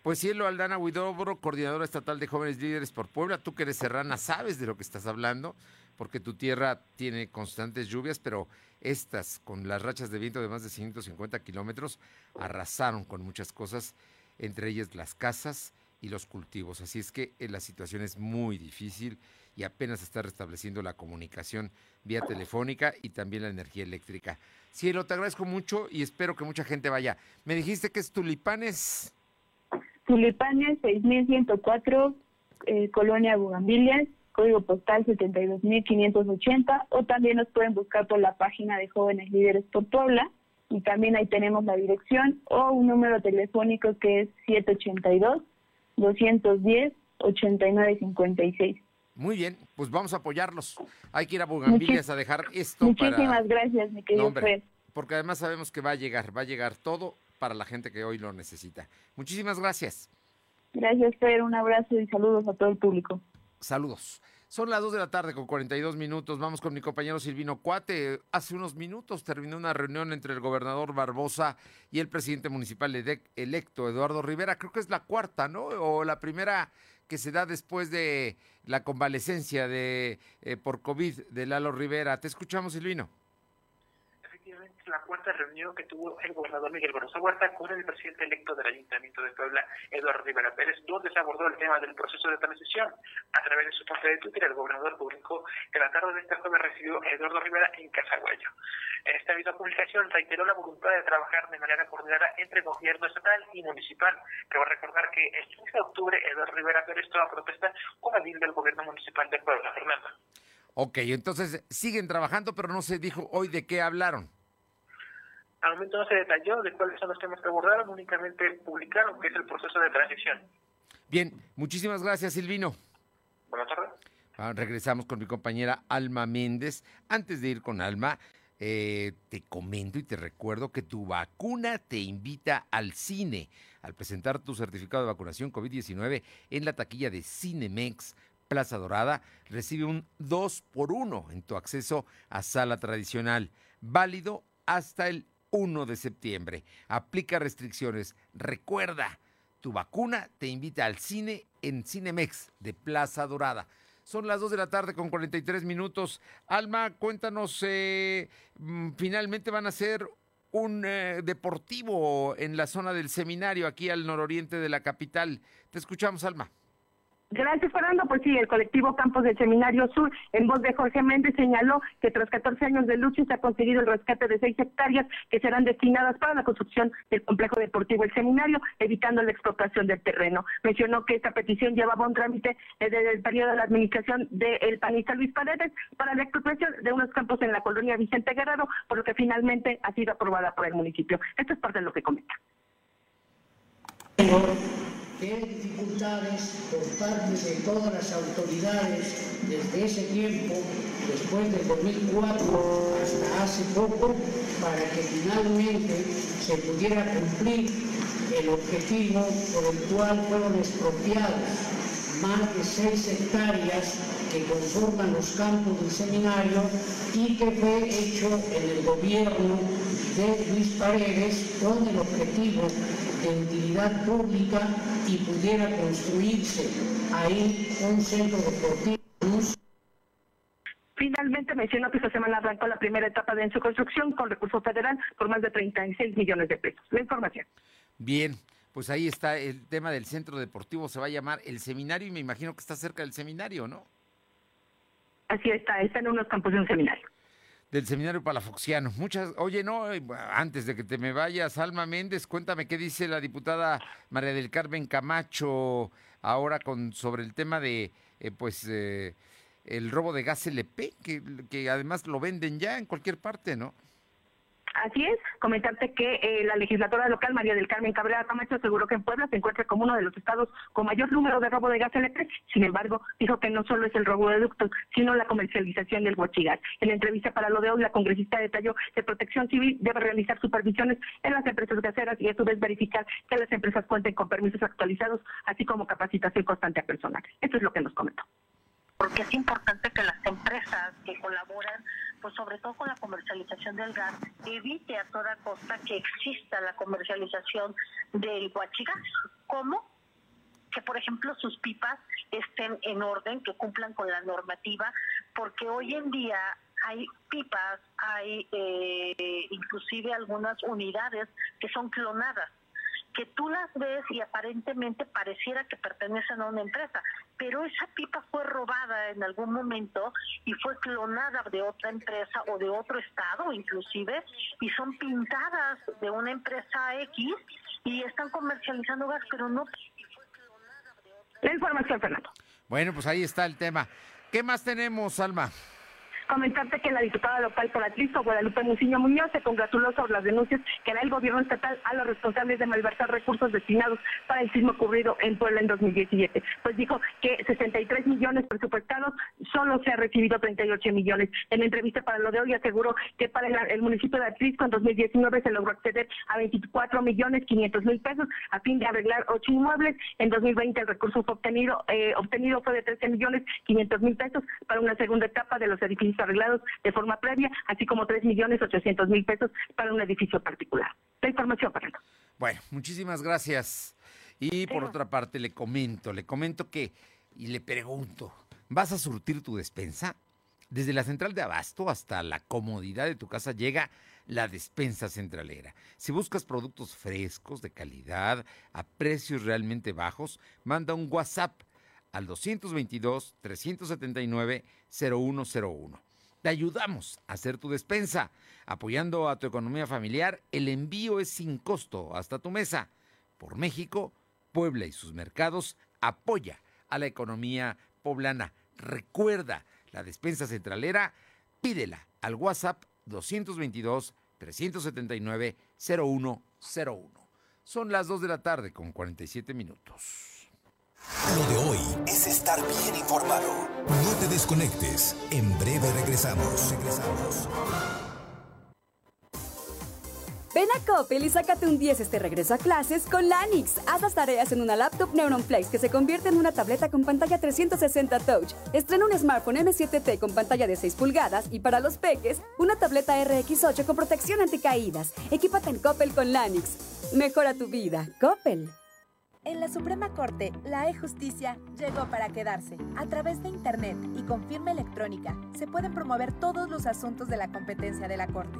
Pues Cielo Aldana Huidobro, coordinadora estatal de jóvenes líderes por Puebla, tú que eres serrana sabes de lo que estás hablando, porque tu tierra tiene constantes lluvias, pero estas, con las rachas de viento de más de 150 kilómetros, arrasaron con muchas cosas, entre ellas las casas y los cultivos. Así es que eh, la situación es muy difícil y apenas está restableciendo la comunicación vía telefónica y también la energía eléctrica. Cielo, te agradezco mucho y espero que mucha gente vaya. Me dijiste que es Tulipanes. Tulipanes 6104, eh, Colonia Bugambilias, código postal 72580, o también nos pueden buscar por la página de Jóvenes Líderes por Puebla, y también ahí tenemos la dirección o un número telefónico que es 782 210 8956. Muy bien, pues vamos a apoyarlos. Hay que ir a Bugambilias a dejar esto Muchísimas gracias, mi querido Fred. Porque además sabemos que va a llegar, va a llegar todo para la gente que hoy lo necesita. Muchísimas gracias. Gracias, Fer. Un abrazo y saludos a todo el público. Saludos. Son las 2 de la tarde con 42 minutos. Vamos con mi compañero Silvino Cuate. Hace unos minutos terminó una reunión entre el gobernador Barbosa y el presidente municipal electo, Eduardo Rivera. Creo que es la cuarta, ¿no? O la primera que se da después de la convalecencia de eh, por COVID de Lalo Rivera. Te escuchamos, Silvino reunión que tuvo el gobernador Miguel Barroso Huerta con el presidente electo del Ayuntamiento de Puebla, Eduardo Rivera Pérez, donde se abordó el tema del proceso de transición. A través de su cuenta de Twitter, el gobernador publicó que la tarde de este jueves recibió a Eduardo Rivera en. En esta misma publicación reiteró la voluntad de trabajar de manera coordinada entre gobierno estatal y municipal. Cabe recordar que el 15 de octubre Eduardo Rivera Pérez a protesta con el del gobierno municipal de Puebla, Fernando. Ok, entonces siguen trabajando, pero no se dijo hoy de qué hablaron. Al momento no se detalló de cuáles son los temas que abordaron, únicamente publicaron que es el proceso de transición. Bien, muchísimas gracias, Silvino. Buenas tardes. Ah, regresamos con mi compañera Alma Méndez. Antes de ir con Alma, eh, te comento y te recuerdo que tu vacuna te invita al cine. Al presentar tu certificado de vacunación COVID-19 en la taquilla de Cinemex Plaza Dorada, recibe un 2 por 1 en tu acceso a sala tradicional, válido hasta el 1 de septiembre. Aplica restricciones. Recuerda, tu vacuna te invita al cine en Cinemex de Plaza Dorada. Son las 2 de la tarde con 43 minutos. Alma, cuéntanos, eh, mm, finalmente van a ser un eh, deportivo en la zona del seminario, aquí al nororiente de la capital. Te escuchamos, Alma. Gracias, Fernando. Pues sí, el colectivo Campos del Seminario Sur, en voz de Jorge Méndez, señaló que tras 14 años de lucha se ha conseguido el rescate de seis hectáreas que serán destinadas para la construcción del complejo deportivo El Seminario, evitando la expropiación del terreno. Mencionó que esta petición llevaba un trámite desde el periodo de la administración del panista Luis Paredes para la expropiación de unos campos en la colonia Vicente Guerrero, por lo que finalmente ha sido aprobada por el municipio. Esto es parte de lo que comenta qué dificultades por parte de todas las autoridades desde ese tiempo, después del 2004 hasta hace poco, para que finalmente se pudiera cumplir el objetivo por el cual fueron expropiadas más de seis hectáreas que conforman los campos del seminario y que fue hecho en el gobierno de Luis Paredes con el objetivo de utilidad pública y pudiera construirse ahí un centro deportivo. Finalmente mencionó que esta semana arrancó la primera etapa de su construcción con recurso federal por más de 36 millones de pesos. La información. Bien, pues ahí está el tema del centro deportivo, se va a llamar el seminario y me imagino que está cerca del seminario, ¿no? Así está, está en unos campos de un seminario del seminario palafoxiano. Muchas, oye, no, eh, antes de que te me vayas, Alma Méndez, cuéntame qué dice la diputada María del Carmen Camacho ahora con sobre el tema de, eh, pues, eh, el robo de gas LP, que, que además lo venden ya en cualquier parte, ¿no? Así es, comentarte que eh, la legisladora local, María del Carmen Cabrera Camacho, aseguró que en Puebla se encuentra como uno de los estados con mayor número de robo de gas LP. Sin embargo, dijo que no solo es el robo de ductos, sino la comercialización del huachigas. En la entrevista para lo de hoy, la congresista detalló que Protección Civil debe realizar supervisiones en las empresas gaseras y a su vez verificar que las empresas cuenten con permisos actualizados, así como capacitación constante a personal. Esto es lo que nos comentó porque es importante que las empresas que colaboran, pues sobre todo con la comercialización del gas, evite a toda costa que exista la comercialización del huachigas. ¿Cómo? Que, por ejemplo, sus pipas estén en orden, que cumplan con la normativa, porque hoy en día hay pipas, hay eh, inclusive algunas unidades que son clonadas que tú las ves y aparentemente pareciera que pertenecen a una empresa, pero esa pipa fue robada en algún momento y fue clonada de otra empresa o de otro estado inclusive y son pintadas de una empresa X y están comercializando gas, pero no la información, Fernando. Bueno, pues ahí está el tema. ¿Qué más tenemos, Alma? Comentarte que la diputada local por Atlisco, Guadalupe Muciño Muñoz, se congratuló sobre las denuncias que hará el gobierno estatal a los responsables de malversar recursos destinados para el sismo ocurrido en Puebla en 2017. Pues dijo que 63 millones presupuestados, solo se ha recibido 38 millones. En entrevista para lo de hoy aseguró que para el, municipio de Atlisco en 2019 se logró acceder a 24 millones 500 mil pesos a fin de arreglar ocho inmuebles. En 2020 el recurso fue obtenido, eh, obtenido fue de 13 millones 500 mil pesos para una segunda etapa de los edificios arreglados de forma previa, así como 3 millones 800 mil pesos para un edificio particular. La información, Fernando. Bueno, muchísimas gracias. Y por otra parte, le comento, le comento que, y le pregunto, ¿vas a surtir tu despensa? Desde la central de abasto hasta la comodidad de tu casa llega la despensa centralera. Si buscas productos frescos, de calidad, a precios realmente bajos, manda un WhatsApp al 222-379-0101. Te ayudamos a hacer tu despensa. Apoyando a tu economía familiar, el envío es sin costo hasta tu mesa. Por México, Puebla y sus mercados apoya a la economía poblana. Recuerda, la despensa centralera, pídela al WhatsApp 222 379 0101. Son las 2 de la tarde con 47 minutos. Lo de hoy es estar bien informado. No te desconectes. En breve regresamos. Regresamos. Ven a Coppel y sácate un 10 este regreso a clases con Lanix. Haz las tareas en una laptop Neuron Flex que se convierte en una tableta con pantalla 360 Touch. Estrena un smartphone M7T con pantalla de 6 pulgadas y para los peques, una tableta RX8 con protección anticaídas. Equípate en Coppel con Lanix. Mejora tu vida. Coppel. En la Suprema Corte, la e-justicia llegó para quedarse. A través de Internet y con firma electrónica, se pueden promover todos los asuntos de la competencia de la Corte.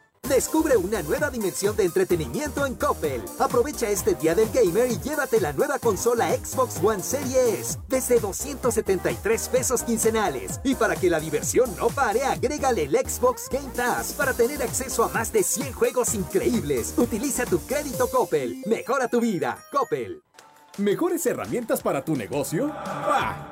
Descubre una nueva dimensión de entretenimiento en Coppel. Aprovecha este día del gamer y llévate la nueva consola Xbox One Series desde 273 pesos quincenales. Y para que la diversión no pare, agrégale el Xbox Game Pass para tener acceso a más de 100 juegos increíbles. Utiliza tu crédito Coppel. Mejora tu vida. Coppel. ¿Mejores herramientas para tu negocio? ¡Bah!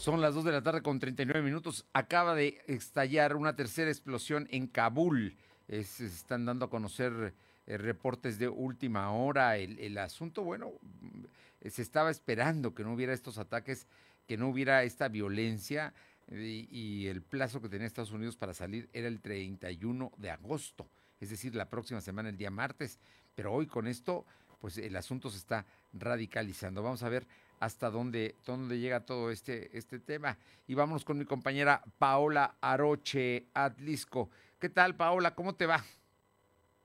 Son las 2 de la tarde con 39 minutos. Acaba de estallar una tercera explosión en Kabul. se están dando a conocer eh, reportes de última hora. El, asunto, bueno, mm, se estaba esperando que no hubiera estos ataques, que no hubiera esta violencia. Y, y el plazo que tenía Estados Unidos para salir era el 31 de agosto, es decir, la próxima semana, el día martes. Pero hoy con esto, pues el asunto se está radicalizando. Vamos a ver hasta dónde, dónde llega todo este, este tema. Y vámonos con mi compañera Paola Aroche Atlisco. ¿Qué tal, Paola? ¿Cómo te va?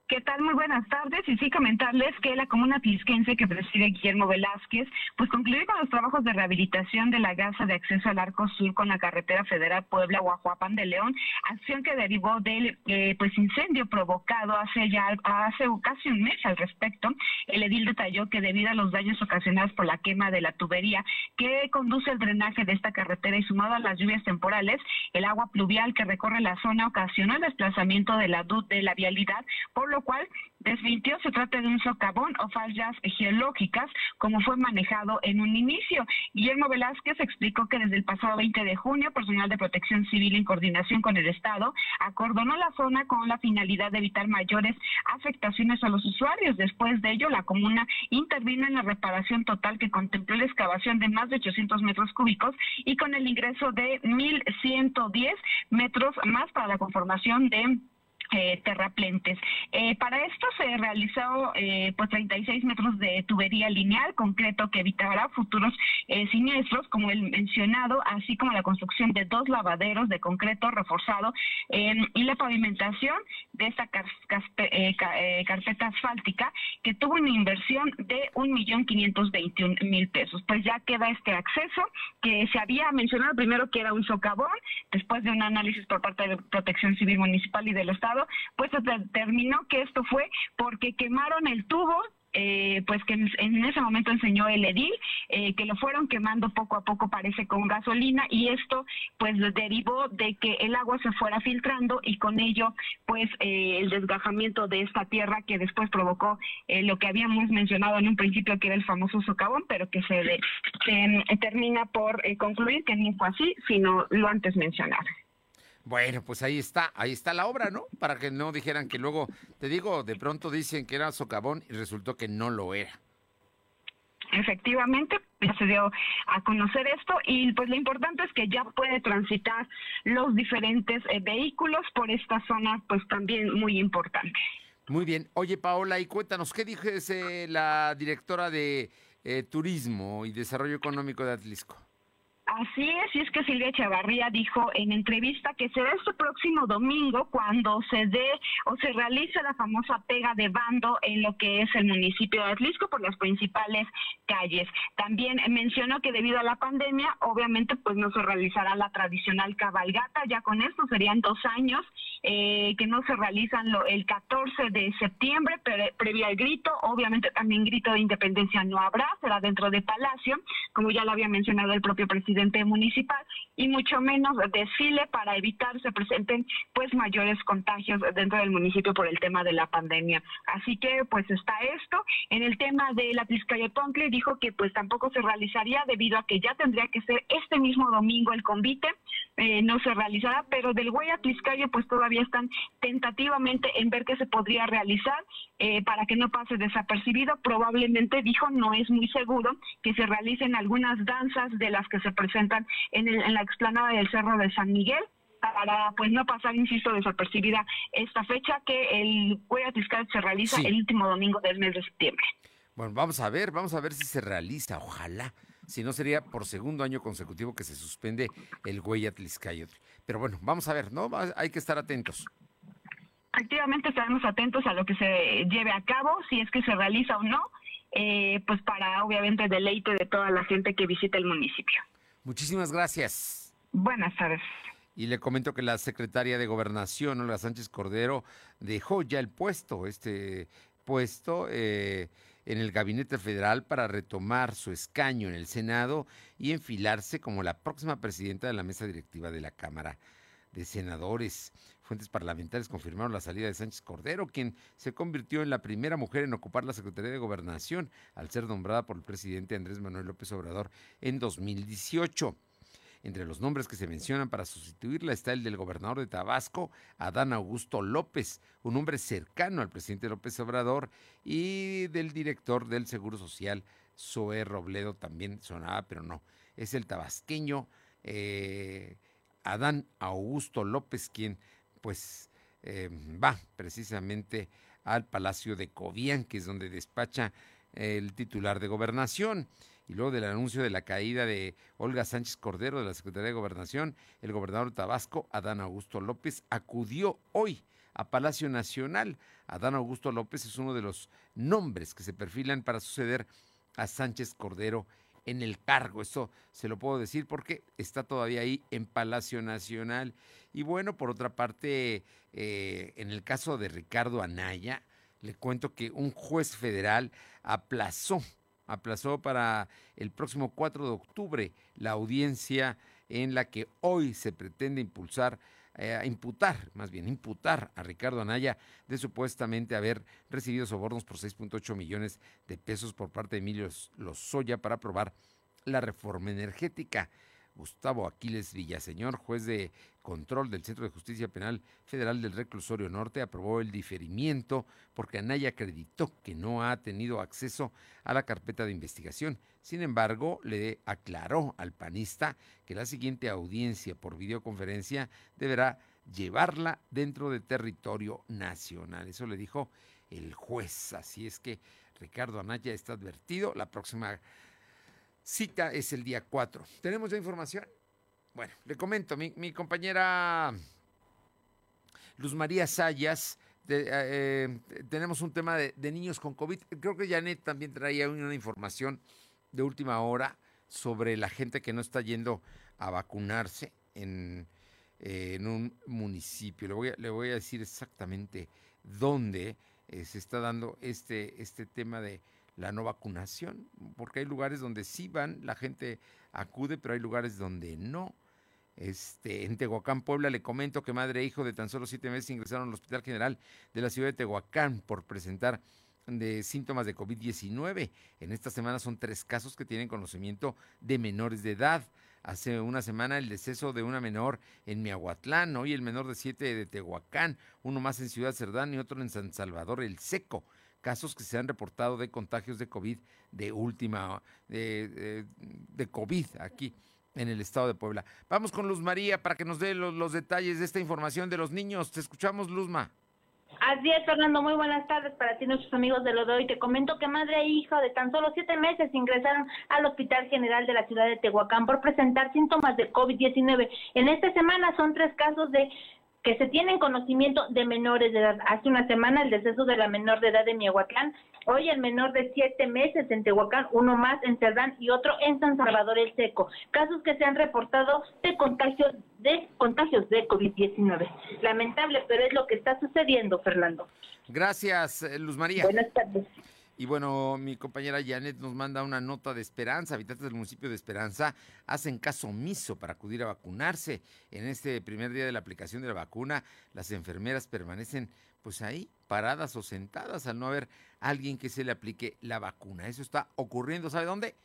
¿Qué tal? Muy buenas tardes. Y sí comentarles que la comuna tlisquense que preside Guillermo Velázquez, pues concluyó con los trabajos de rehabilitación de la gasa de acceso al Arco Sur con la carretera federal Puebla-Guajuapan de León, acción que derivó del eh, pues incendio provocado hace ya hace casi un mes al respecto. El edil detalló que debido a los daños ocasionados por la quema de la tubería que conduce el drenaje de esta carretera y sumado a las lluvias temporales, el agua pluvial que recorre la zona ocasionó el desplazamiento de la, de la vialidad, por lo lo cual desmintió se trata de un socavón o fallas geológicas, como fue manejado en un inicio. Guillermo Velázquez explicó que desde el pasado 20 de junio, personal de protección civil en coordinación con el Estado acordonó la zona con la finalidad de evitar mayores afectaciones a los usuarios. Después de ello, la comuna intervino en la reparación total que contempló la excavación de más de 800 metros cúbicos y con el ingreso de 1.110 metros más para la conformación de eh, terraplentes. Eh, para esto se realizó eh, pues 36 metros de tubería lineal concreto que evitará futuros eh, siniestros, como el mencionado, así como la construcción de dos lavaderos de concreto reforzado y la pavimentación de esta carpeta asfáltica que tuvo una inversión de un millón quinientos veintiún mil pesos. Pues ya queda este acceso que se había mencionado primero que era un socavón, después de un análisis por parte de Protección Civil Municipal y del Estado pues se determinó que esto fue porque quemaron el tubo eh, pues que en, ese momento enseñó el edil, eh, que lo fueron quemando poco a poco, parece con gasolina, y esto pues derivó de que el agua se fuera filtrando y con ello pues eh, el desgajamiento de esta tierra que después provocó lo que habíamos mencionado en un principio que era el famoso socavón, pero que se, se termina por concluir que no fue así, sino lo antes mencionado. Bueno, pues ahí está, ahí está la obra, ¿no? Para que no dijeran que luego, te digo, de pronto dicen que era socavón y resultó que no lo era. Efectivamente, ya se dio a conocer esto y pues lo importante es que ya puede transitar los diferentes eh, vehículos por esta zona, pues también muy importante. Muy bien. Oye, Paola, y cuéntanos, ¿qué dijo la directora de eh, Turismo y Desarrollo Económico de Atlisco? Así es, y es que Silvia Chavarría dijo en entrevista que será este próximo domingo cuando se dé o se realice la famosa pega de bando en lo que es el municipio de Atlisco por las principales calles. También mencionó que debido a la pandemia, obviamente pues no se realizará la tradicional cabalgata, ya con esto serían dos años eh, que no se realizan lo, el 14 de septiembre, previo al grito, obviamente también grito de independencia no habrá, será dentro de Palacio, como ya lo había mencionado el propio presidente municipal y mucho menos desfile para evitar se presenten pues mayores contagios dentro del municipio por el tema de la pandemia. Así que pues está esto. En el tema de la Tizcaya Poncle dijo que pues tampoco se realizaría debido a que ya tendría que ser este mismo domingo el convite, eh, no se realizará, pero del Huella Tizcaya pues todavía están tentativamente en ver qué se podría realizar eh, para que no pase desapercibido. Probablemente dijo no es muy seguro que se realicen algunas danzas de las que se presentan en, en la explanada del Cerro de San Miguel para pues no pasar, insisto, desapercibida esta fecha que el Huella Fiscal se realiza el último domingo del mes de septiembre. Bueno, vamos a ver, vamos a ver si se realiza, ojalá. Si no, sería por segundo año consecutivo que se suspende el Huella Tliscayotl. Pero bueno, vamos a ver, ¿no? Hay que estar atentos. Activamente estaremos atentos a lo que se lleve a cabo, si es que se realiza o no, eh, pues para obviamente deleite de toda la gente que visita el municipio. Muchísimas gracias. Buenas tardes. Y le comento que la secretaria de Gobernación, Olga Sánchez Cordero, dejó ya el puesto, este puesto eh, en el gabinete federal para retomar su escaño en el Senado y enfilarse como la próxima presidenta de la mesa directiva de la Cámara de Senadores. Fuentes parlamentarias confirmaron la salida de Sánchez Cordero, quien se convirtió en la primera mujer en ocupar la Secretaría de Gobernación al ser nombrada por el presidente Andrés Manuel López Obrador en 2018. Entre los nombres que se mencionan para sustituirla está el del gobernador de Tabasco, Adán Augusto López, un hombre cercano al presidente López Obrador, y del director del Seguro Social, Zoé Robledo, también sonaba, pero no, es el tabasqueño eh, Adán Augusto López, quien pues eh, va precisamente al Palacio de Cobian, que es donde despacha el titular de gobernación. Y luego del anuncio de la caída de Olga Sánchez Cordero de la Secretaría de Gobernación, el gobernador de Tabasco, Adán Augusto López, acudió hoy a Palacio Nacional. Adán Augusto López es uno de los nombres que se perfilan para suceder a Sánchez Cordero en el cargo. Eso se lo puedo decir porque está todavía ahí en Palacio Nacional. Y bueno, por otra parte, eh, en el caso de Ricardo Anaya, le cuento que un juez federal aplazó, aplazó para el próximo 4 de octubre la audiencia en la que hoy se pretende impulsar eh, imputar, más bien imputar a Ricardo Anaya de supuestamente haber recibido sobornos por 6.8 millones de pesos por parte de Emilio Lozoya para aprobar la reforma energética. Gustavo Aquiles Villaseñor, juez de control del Centro de Justicia Penal Federal del Reclusorio Norte, aprobó el diferimiento porque Anaya acreditó que no ha tenido acceso a la carpeta de investigación. Sin embargo, le aclaró al panista que la siguiente audiencia por videoconferencia deberá llevarla dentro de territorio nacional. Eso le dijo el juez. Así es que Ricardo Anaya está advertido. La próxima Cita es el día 4. ¿Tenemos ya información? Bueno, le comento, mi, compañera Luz María Sayas, eh, eh, tenemos un tema de, niños con COVID. Creo que Janet también traía una información de última hora sobre la gente que no está yendo a vacunarse en, eh, un municipio. Le voy, a, le voy, a, decir exactamente dónde se está dando este, este tema de la no vacunación, porque hay lugares donde sí van, la gente acude, pero hay lugares donde no. Este, en Tehuacán, Puebla, le comento que madre e hijo de tan solo siete meses ingresaron al Hospital General de la ciudad de Tehuacán por presentar de síntomas de COVID-19. En esta semana son tres casos que tienen conocimiento de menores de edad. Hace una semana el deceso de una menor en Miahuatlán, hoy el menor de siete de Tehuacán, uno más en Ciudad Cerdán y otro en San Salvador el Seco casos que se han reportado de contagios de COVID de última, de, COVID aquí en el estado de Puebla. Vamos con Luz María para que nos dé los, detalles de esta información de los niños. Te escuchamos, Luzma. Así es, Fernando. Muy buenas tardes para ti, nuestros amigos de lo de hoy. Te comento que madre e hijo de tan solo siete meses ingresaron al Hospital General de la ciudad de Tehuacán por presentar síntomas de COVID-19. En esta semana son tres casos de que se tienen conocimiento de menores de edad. Hace una semana el deceso de la menor de edad de Miahuatlán, hoy el menor de siete meses en Tehuacán, uno más en Cerdán y otro en San Salvador el Seco. Casos que se han reportado de contagios de contagios de COVID-19. Lamentable, pero es lo que está sucediendo, Fernando. Gracias, eh, Luz María. Buenas tardes. Y bueno, mi compañera Janet nos manda una nota de esperanza. Habitantes del municipio de Esperanza hacen caso omiso para acudir a vacunarse. En este primer día de la aplicación de la vacuna, las enfermeras permanecen pues ahí, paradas o sentadas al no haber alguien que se le aplique la vacuna. Eso está ocurriendo, ¿sabe dónde?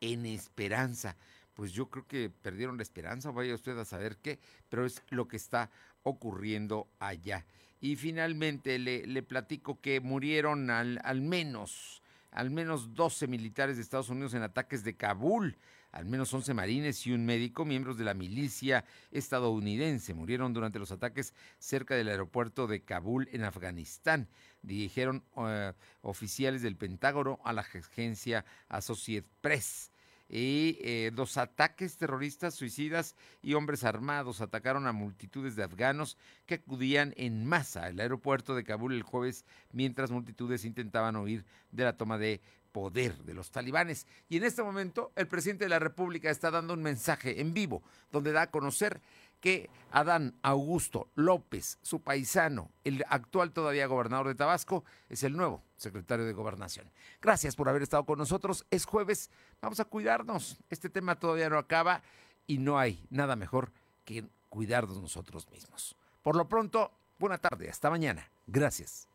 En Esperanza. Pues yo creo que perdieron la esperanza, vaya usted a saber qué, pero es lo que está ocurriendo allá. Y finalmente le, platico que murieron al, al menos, al menos 12 militares de Estados Unidos en ataques de Kabul. Al menos 11 marines y un médico, miembros de la milicia estadounidense, murieron durante los ataques cerca del aeropuerto de Kabul en Afganistán, dijeron eh, oficiales del Pentágono a la agencia Associated Press y eh, dos ataques terroristas, suicidas y hombres armados atacaron a multitudes de afganos que acudían en masa al aeropuerto de Kabul el jueves mientras multitudes intentaban huir de la toma de poder de los talibanes. Y en este momento el presidente de la República está dando un mensaje en vivo donde da a conocer que Adán Augusto López, su paisano, el actual todavía gobernador de Tabasco, es el nuevo secretario de Gobernación. Gracias por haber estado con nosotros. Es jueves, vamos a cuidarnos. Este tema todavía no acaba y no hay nada mejor que cuidarnos nosotros mismos. Por lo pronto, buena tarde, hasta mañana. Gracias.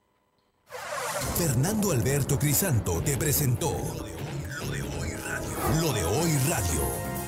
Fernando Alberto Crisanto te presentó Lo de Hoy Radio. Lo de Hoy Radio.